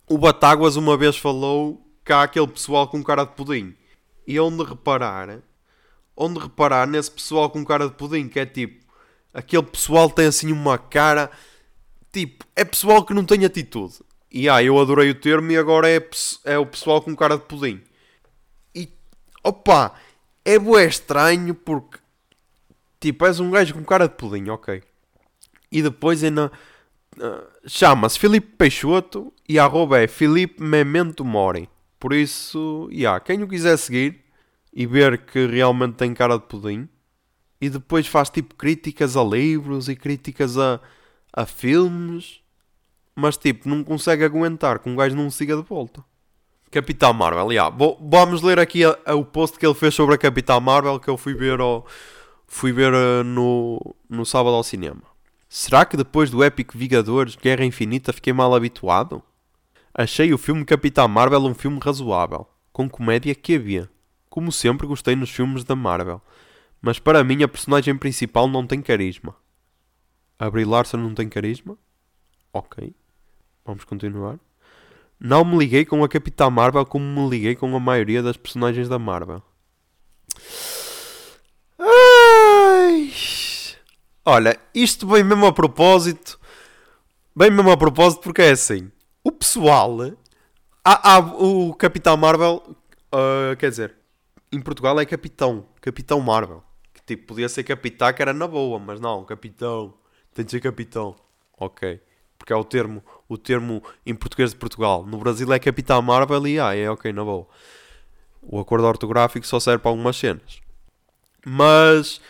o Batáguas uma vez falou que há aquele pessoal com cara de pudim. E onde reparar, onde reparar nesse pessoal com cara de pudim, que é tipo, aquele pessoal tem assim uma cara, tipo, é pessoal que não tem atitude. E ah, eu adorei o termo e agora é, é o pessoal com cara de pudim. E opa, é bué estranho porque tipo, és um gajo com cara de pudim, ok. E depois ainda uh, chama-se Filipe Peixoto e a arroba é Filipe Memento Mori. Por isso, yeah, quem o quiser seguir e ver que realmente tem cara de pudim e depois faz tipo críticas a livros e críticas a, a filmes mas tipo, não consegue aguentar que um gajo não siga de volta. Capitão Marvel, yeah. vamos ler aqui a, a, o post que ele fez sobre a Capitão Marvel que eu fui ver, ao, fui ver uh, no, no sábado ao cinema. Será que depois do épico Vingadores Guerra Infinita fiquei mal habituado? Achei o filme Capitão Marvel um filme razoável, com comédia que havia. Como sempre gostei nos filmes da Marvel, mas para mim a personagem principal não tem carisma. A Brie Larson não tem carisma? Ok. Vamos continuar. Não me liguei com a Capitã Marvel como me liguei com a maioria das personagens da Marvel. Olha, isto vem mesmo a propósito. Vem mesmo a propósito porque é assim. O pessoal. Há, há o Capitão Marvel. Uh, quer dizer, em Portugal é Capitão. Capitão Marvel. Que tipo, podia ser Capitã que era na boa, mas não, Capitão. Tem de ser Capitão. Ok porque é o termo, o termo em português de Portugal. No Brasil é Capitão Marvel e ah, é ok, na boa. O acordo ortográfico só serve para algumas cenas. Mas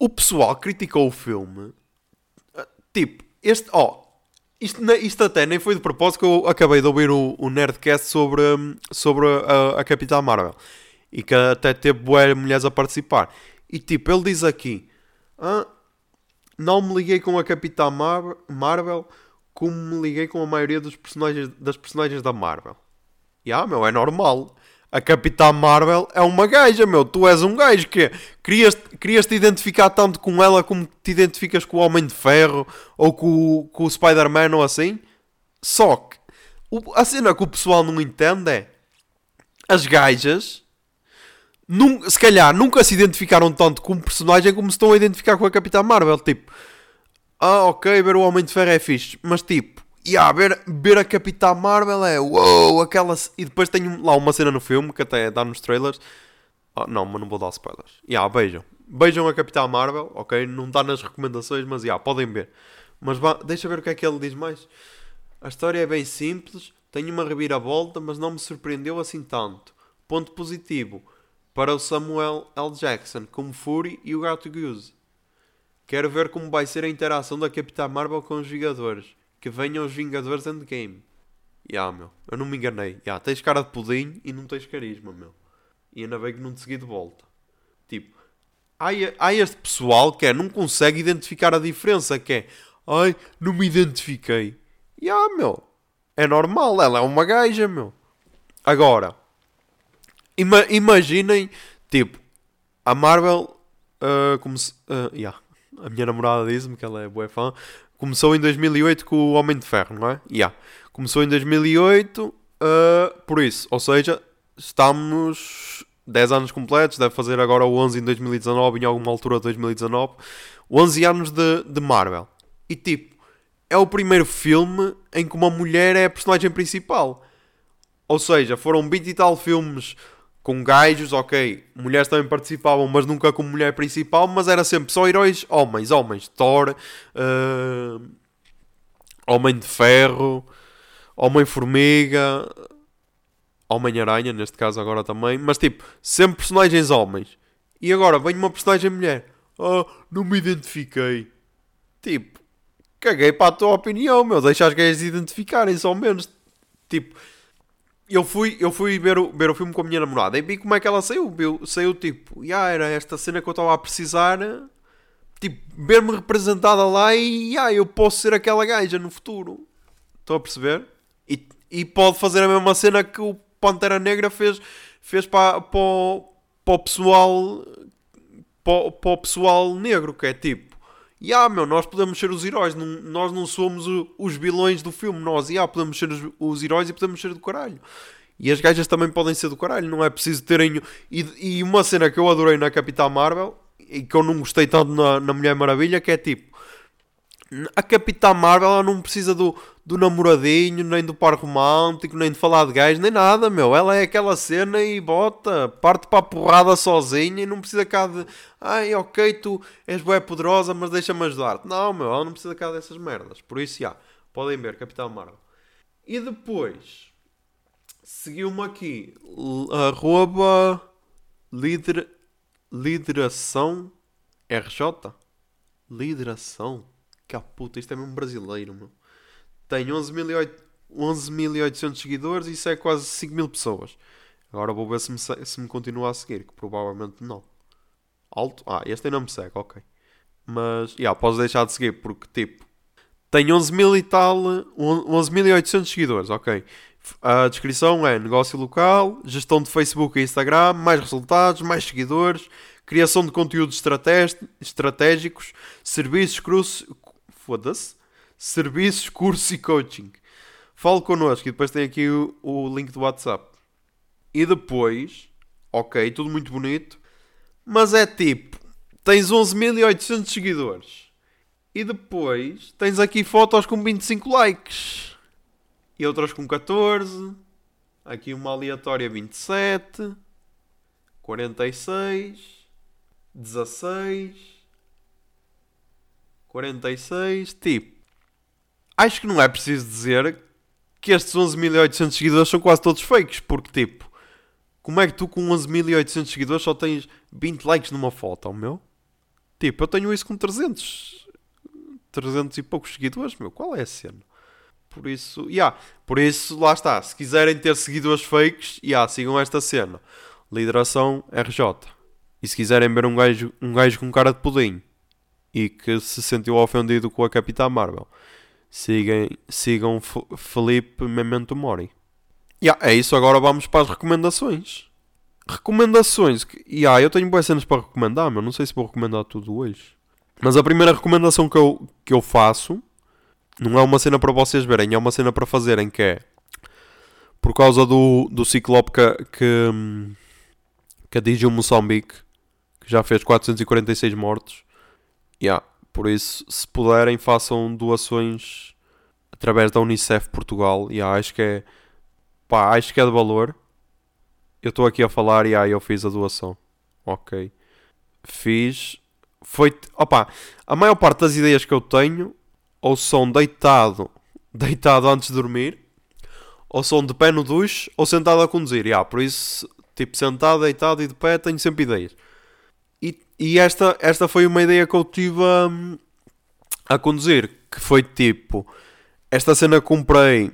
o pessoal criticou o filme. Ah, tipo, este. Ó, oh, isto, isto até nem foi de propósito que eu acabei de ouvir o, o Nerdcast sobre, sobre a, a Capitã Marvel. E que até teve boas mulheres a participar. E tipo, ele diz aqui. Ah, não me liguei com a Capitã Mar Marvel como me liguei com a maioria dos personagens, das personagens da Marvel. E ah, meu, é normal. A Capitã Marvel é uma gaja, meu. Tu és um gajo que querias, querias te identificar tanto com ela como te identificas com o Homem de Ferro ou com, com o Spider-Man ou assim. Só que o, a cena que o pessoal não entende é as gajas num, se calhar nunca se identificaram tanto com o personagem como se estão a identificar com a Capitã Marvel. Tipo, ah, ok, ver o Homem de Ferro é fixe, mas tipo, yeah, ver, ver a Capitã Marvel é uou, aquela. E depois tem lá uma cena no filme que até dá nos trailers. Oh, não, mas não vou dar spoilers. Yeah, beijam. Beijam a Capitã Marvel, ok? Não está nas recomendações, mas yeah, podem ver. Mas deixa ver o que é que ele diz mais. A história é bem simples, tem uma reviravolta, mas não me surpreendeu assim tanto. Ponto positivo para o Samuel L. Jackson como Fury e o Gato Goose. Quero ver como vai ser a interação da Capitã Marvel com os Vingadores. Que venham os Vingadores Endgame. Ya, yeah, meu. Eu não me enganei. Ya, yeah, tens cara de pudim e não tens carisma, meu. E ainda bem que não te segui de volta. Tipo, há, há este pessoal que é, não consegue identificar a diferença, que é, ai, não me identifiquei. Ya, yeah, meu. É normal, ela é uma gaja, meu. Agora, Ima imaginem, tipo, a Marvel, uh, como se, uh, yeah, a minha namorada disse-me que ela é boa fã, começou em 2008 com o Homem de Ferro, não é? Yeah. Começou em 2008, uh, por isso, ou seja, estamos 10 anos completos, deve fazer agora o 11 em 2019, em alguma altura de 2019, 11 anos de, de Marvel. E tipo, é o primeiro filme em que uma mulher é a personagem principal. Ou seja, foram 20 e tal filmes com gajos, ok, mulheres também participavam, mas nunca como mulher principal, mas era sempre só heróis homens, homens, Thor, uh, Homem de Ferro, Homem-Formiga, Homem-Aranha, neste caso agora também, mas tipo, sempre personagens homens. E agora vem uma personagem mulher. Oh, não me identifiquei. Tipo, caguei para a tua opinião, meu. Deixa as gajas identificarem, só menos. Tipo, eu fui, eu fui ver, o, ver o filme com a minha namorada e vi como é que ela saiu. Eu, saiu tipo, yeah, era esta cena que eu estava a precisar. Tipo, ver-me representada lá e yeah, eu posso ser aquela gaja no futuro. Estou a perceber? E, e pode fazer a mesma cena que o Pantera Negra fez, fez para, para, para o pessoal para, para o pessoal negro, que é tipo e yeah, meu, nós podemos ser os heróis, não, nós não somos o, os vilões do filme, nós, yeah, podemos ser os, os, heróis e podemos ser do caralho. E as gajas também podem ser do caralho, não é preciso terem. E, e uma cena que eu adorei na Capitã Marvel e que eu não gostei tanto na, na Mulher Maravilha, que é tipo a Capitã Marvel ela não precisa do, do namoradinho, nem do par romântico, nem de falar de gás, nem nada, meu. Ela é aquela cena e bota, parte para a porrada sozinha e não precisa cá de ai, ok, tu és boa poderosa, mas deixa-me ajudar-te. Não, meu, ela não precisa cá dessas merdas. Por isso, já, podem ver, Capitã Marvel. E depois, seguiu-me aqui, arroba lider, lideração RJ. Lideração a puta, isto é mesmo brasileiro, meu. Tem 11.800 seguidores e isso é quase 5 mil pessoas. Agora vou ver se me, se me continua a seguir, que provavelmente não. Alto? Ah, este ainda me segue, ok. Mas, já, yeah, posso deixar de seguir porque, tipo, tem 11 mil e tal, 11.800 seguidores, ok. A descrição é negócio local, gestão de Facebook e Instagram, mais resultados, mais seguidores, criação de conteúdos estratégicos, serviços foda-se, serviços, cursos e coaching. Fale connosco e depois tem aqui o, o link do WhatsApp. E depois, ok, tudo muito bonito, mas é tipo, tens 11.800 seguidores. E depois tens aqui fotos com 25 likes. E outras com 14. Aqui uma aleatória 27. 46. 16. 46, tipo. Acho que não é preciso dizer que estes 11.800 seguidores são quase todos fakes, porque tipo, como é que tu com 11.800 seguidores só tens 20 likes numa foto, ao meu? Tipo, eu tenho isso com 300, 300 e poucos seguidores, meu, qual é a cena? Por isso, yeah, por isso, lá está, se quiserem ter seguidores fakes, yeah, sigam esta cena. Lideração RJ. E se quiserem ver um gajo, um gajo com cara de pudim e que se sentiu ofendido com a Capitã Marvel. Sigam, sigam Felipe Memento Mori. Yeah, é isso, agora vamos para as recomendações. Recomendações. Yeah, eu tenho boas cenas para recomendar, mas não sei se vou recomendar tudo hoje. Mas a primeira recomendação que eu, que eu faço não é uma cena para vocês verem, é uma cena para fazerem, que é por causa do, do Ciclope que, que, que atingiu Moçambique, que já fez 446 mortos Yeah. Por isso, se puderem, façam doações através da Unicef Portugal. Yeah, acho que é. Pá, acho que é de valor. Eu estou aqui a falar e yeah, eu fiz a doação. Ok. Fiz. Foi. Opa, a maior parte das ideias que eu tenho ou são deitado, deitado antes de dormir, ou são de pé no duche, ou sentado a conduzir. Yeah, por isso, tipo, sentado, deitado e de pé, tenho sempre ideias. E, e esta, esta foi uma ideia que eu tive a, a conduzir, que foi tipo, esta cena comprei,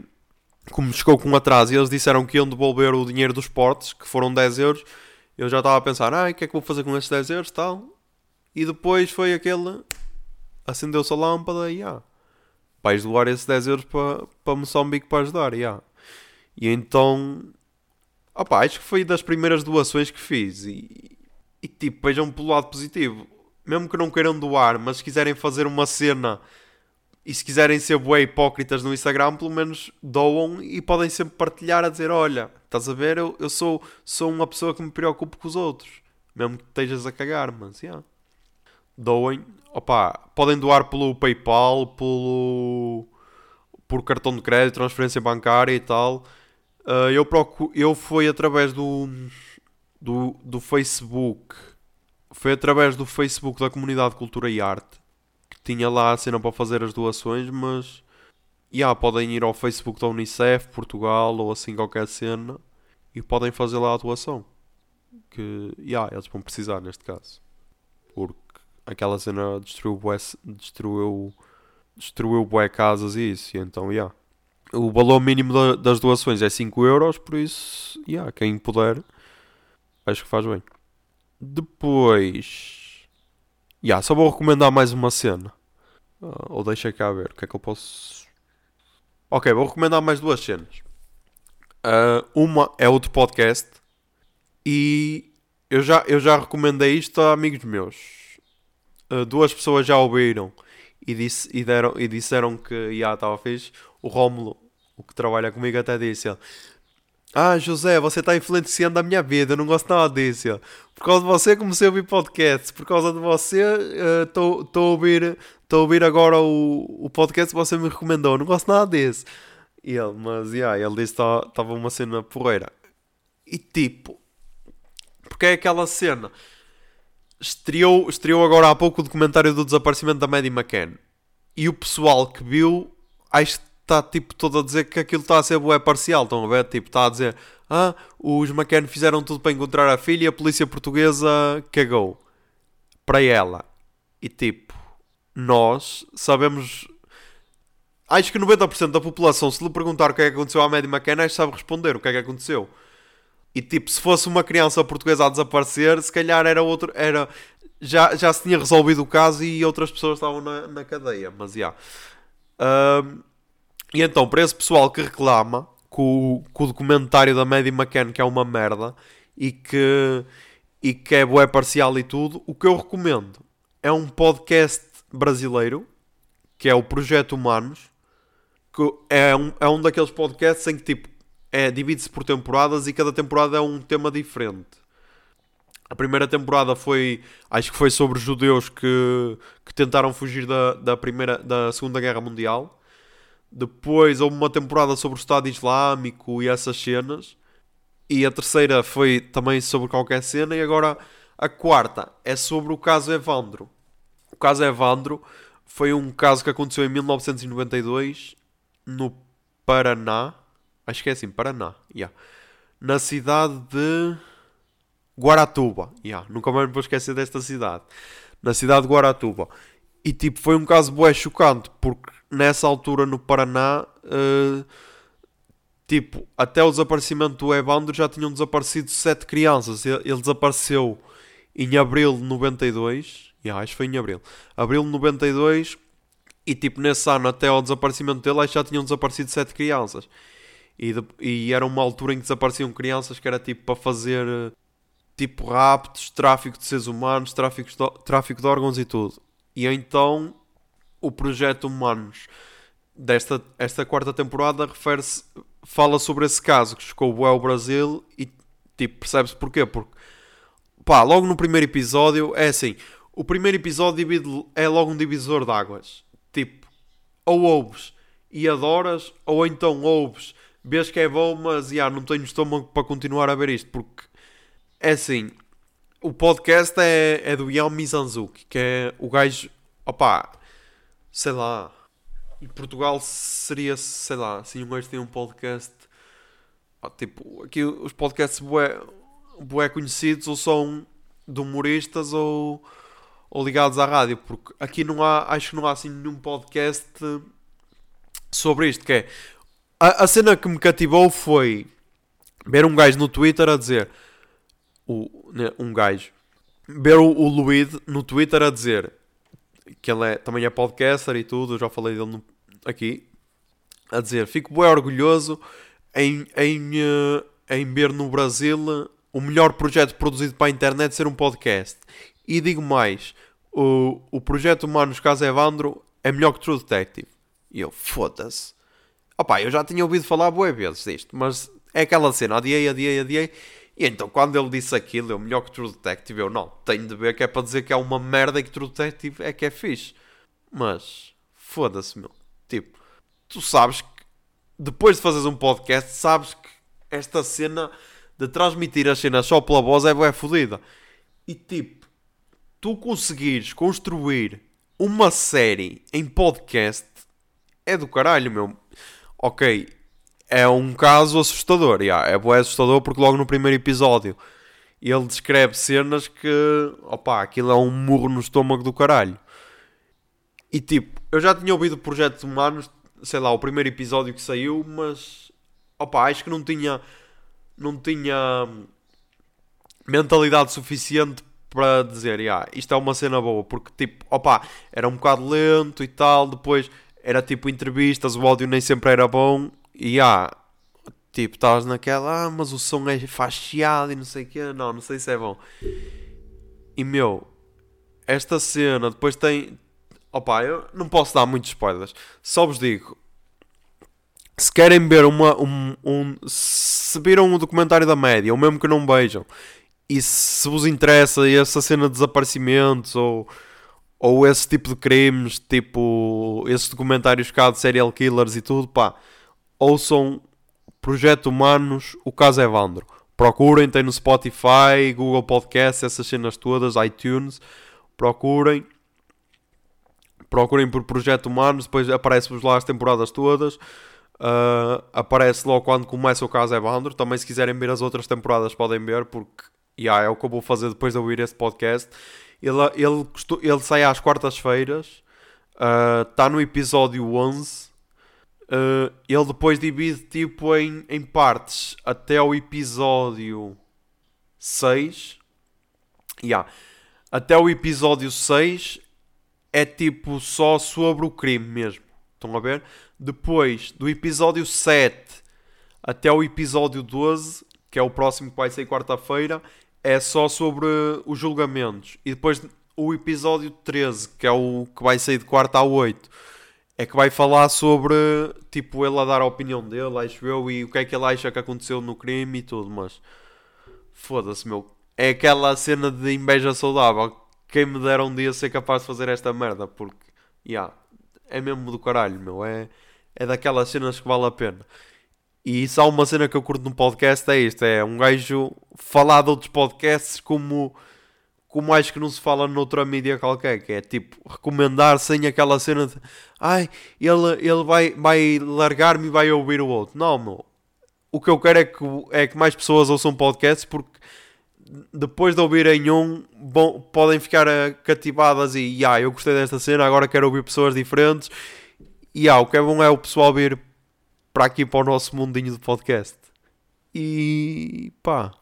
como chegou com atraso, e eles disseram que iam devolver o dinheiro dos portes, que foram 10 euros, eu já estava a pensar, ah, o que é que vou fazer com estes 10 euros, tal. E depois foi aquele, acendeu-se a lâmpada e, ah, vais doar esses 10 euros para, para Moçambique para ajudar, yeah. E então, opa, acho que foi das primeiras doações que fiz. E, e tipo, vejam pelo lado positivo. Mesmo que não queiram doar, mas se quiserem fazer uma cena e se quiserem ser bué hipócritas no Instagram, pelo menos doam e podem sempre partilhar a dizer: Olha, estás a ver, eu, eu sou, sou uma pessoa que me preocupo com os outros, mesmo que estejas a cagar, mas yeah. doem. Opa, podem doar pelo PayPal, pelo por cartão de crédito, transferência bancária e tal. Uh, eu, procuro, eu fui através do, do, do Facebook. Foi através do Facebook da Comunidade de Cultura e Arte que tinha lá a cena para fazer as doações, mas yeah, podem ir ao Facebook da Unicef, Portugal ou assim qualquer cena e podem fazer lá a doação. Que yeah, eles vão precisar neste caso. Porque aquela cena destruiu, destruiu, destruiu bué casas e isso, e então, yeah. O valor mínimo da, das doações é 5 euros, por isso, yeah, quem puder, acho que faz bem. Depois, yeah, só vou recomendar mais uma cena. Uh, ou deixa cá ver, o que é que eu posso... Ok, vou recomendar mais duas cenas. Uh, uma é outro podcast e eu já, eu já recomendei isto a amigos meus. Uh, duas pessoas já ouviram e, disse, e, deram, e disseram que já estava fixe. O Rómulo, o que trabalha comigo, até disse: ele, Ah, José, você está influenciando a minha vida, eu não gosto nada disso. Por causa de você comecei a ouvir podcasts, por causa de você estou uh, a, ouvir, a ouvir agora o, o podcast que você me recomendou, não gosto nada desse. E ele, mas yeah, ele disse que estava uma cena porreira. E tipo, porque é aquela cena estreou, estreou agora há pouco o documentário do desaparecimento da Maddie McCann. E o pessoal que viu, acho que está tipo todo a dizer que aquilo está a ser bué parcial. Estão a ver? Tipo, está a dizer, ah, os McCann fizeram tudo para encontrar a filha e a polícia portuguesa cagou para ela. E tipo, nós sabemos. Acho que 90% da população, se lhe perguntar o que é que aconteceu à Maddie McCann, sabe responder o que é que aconteceu. E tipo, se fosse uma criança portuguesa a desaparecer, se calhar era outro. Era, já, já se tinha resolvido o caso e outras pessoas estavam na, na cadeia. Mas já. Yeah. E então, para esse pessoal que reclama que o, o documentário da Maddie McCann que é uma merda e que, e que é bué parcial e tudo, o que eu recomendo é um podcast brasileiro que é o Projeto Humanos. Que é um, é um daqueles podcasts em que tipo é, divide-se por temporadas e cada temporada é um tema diferente. A primeira temporada foi, acho que foi sobre judeus que, que tentaram fugir da, da, primeira, da Segunda Guerra Mundial. Depois houve uma temporada sobre o Estado Islâmico e essas cenas. E a terceira foi também sobre qualquer cena. E agora a quarta é sobre o caso Evandro. O caso Evandro foi um caso que aconteceu em 1992 no Paraná. Acho que é assim, Paraná. Yeah. Na cidade de Guaratuba. Yeah. Nunca mais me vou esquecer desta cidade. Na cidade de Guaratuba. E tipo, foi um caso bué chocante, porque nessa altura no Paraná, uh, tipo, até o desaparecimento do Evandro já tinham desaparecido sete crianças. Ele, ele desapareceu em abril de 92. Yeah, acho que foi em abril. Abril de 92. E tipo, nesse ano, até ao desaparecimento dele, já tinham desaparecido sete crianças. E, de, e era uma altura em que desapareciam crianças que era tipo para fazer tipo raptos, tráfico de seres humanos, tráfico de, tráfico de órgãos e tudo. E então o projeto Humanos desta esta quarta temporada refere-se, fala sobre esse caso que chegou ao Brasil e tipo, percebe-se porquê? Porque pá, logo no primeiro episódio é assim, o primeiro episódio é logo um divisor de águas. Tipo, ou ouves e adoras, ou então ouves, vês que é bom, mas yeah, não tenho estômago para continuar a ver isto, porque é assim, o podcast é, é do Ian Mizanzuki, que é o gajo, opá, sei lá, em Portugal seria, sei lá, assim um gajo tem um podcast, tipo, aqui os podcasts bué, bué conhecidos ou são de humoristas ou, ou ligados à rádio, porque aqui não há, acho que não há assim nenhum podcast sobre isto, que é, a, a cena que me cativou foi ver um gajo no Twitter a dizer, o, né, um gajo, ver o, o no Twitter a dizer que ele é, também é podcaster e tudo, já falei dele no, aqui, a dizer, fico bem orgulhoso em, em, uh, em ver no Brasil o melhor projeto produzido para a internet ser um podcast. E digo mais, o, o projeto Humanos Caso Evandro é melhor que True Detective. E eu, foda-se. Opá, eu já tinha ouvido falar boas vezes disto, mas é aquela cena, adiei, adiei, adiei. E então quando ele disse aquilo, eu melhor que True Detective, eu não, tenho de ver que é para dizer que é uma merda e que True Detective é que é fixe. Mas, foda-se, meu. Tipo, tu sabes que depois de fazeres um podcast, sabes que esta cena de transmitir as cenas só pela voz é bué fodida. E tipo, tu conseguires construir uma série em podcast é do caralho, meu. Ok, é um caso assustador, yeah, é bué assustador porque logo no primeiro episódio ele descreve cenas que, opá, aquilo é um murro no estômago do caralho. E tipo, eu já tinha ouvido projetos humanos, sei lá, o primeiro episódio que saiu, mas, opá, acho que não tinha não tinha mentalidade suficiente para dizer, yeah, isto é uma cena boa, porque tipo, opa, era um bocado lento e tal, depois era tipo entrevistas, o áudio nem sempre era bom, e yeah, tipo, estavas naquela, ah, mas o som é fastiado e não sei o quê, não, não sei se é bom. E meu, esta cena depois tem, opa, eu não posso dar muitos spoilers, só vos digo, se querem ver uma. Um, um, se viram um documentário da média, ou mesmo que não vejam, e se vos interessa essa cena de desaparecimentos ou, ou esse tipo de crimes, tipo esses documentários cá de serial killers e tudo, pá, ouçam Projeto Humanos, o caso Evandro. Procurem, tem no Spotify, Google Podcasts, essas cenas todas, iTunes. Procurem. Procurem por Projeto Humanos, depois aparece-vos lá as temporadas todas. Uh, aparece logo quando começa o caso Evandro. Também, se quiserem ver as outras temporadas, podem ver, porque yeah, é o que eu vou fazer depois de ouvir este podcast. Ele, ele, ele sai às quartas-feiras, está uh, no episódio 11. Uh, ele depois divide tipo em, em partes até o episódio 6. Yeah. Até o episódio 6 é tipo só sobre o crime mesmo. Estão a ver? Depois, do episódio 7 até o episódio 12, que é o próximo que vai sair quarta-feira, é só sobre os julgamentos. E depois o episódio 13, que é o que vai sair de quarta a 8, é que vai falar sobre, tipo, ele a dar a opinião dele, acho eu, e o que é que ele acha que aconteceu no crime e tudo, mas foda-se, meu. É aquela cena de inveja saudável. Quem me dera um dia ser capaz de fazer esta merda, porque, yeah, é mesmo do caralho, meu. É, é daquelas cenas que vale a pena. E só uma cena que eu curto no podcast é isto: é um gajo falar de outros podcasts como, como acho que não se fala noutra mídia qualquer, que é tipo recomendar sem aquela cena de ai, ele, ele vai, vai largar-me e vai ouvir o outro. Não, meu. O que eu quero é que, é que mais pessoas ouçam podcasts porque depois de ouvirem um, bom, podem ficar eh, cativadas e ah, eu gostei desta cena, agora quero ouvir pessoas diferentes. E ah, o que é bom é o pessoal vir para aqui para o nosso mundinho de podcast. E pá,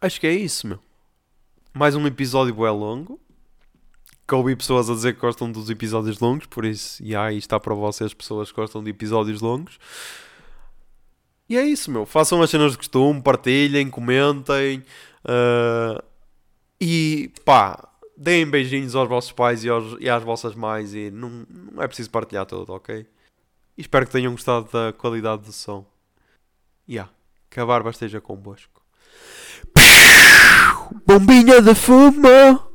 acho que é isso, meu. Mais um episódio é longo. Que ouvi pessoas a dizer que gostam dos episódios longos, por isso, e aí está para vocês, pessoas que gostam de episódios longos. E é isso, meu. Façam as cenas de costume, partilhem, comentem. Uh, e pá, deem beijinhos aos vossos pais e, aos, e às vossas mães e não, não é preciso partilhar tudo, ok? Espero que tenham gostado da qualidade do som. E yeah, que a barba esteja convosco. Bombinha de fumo!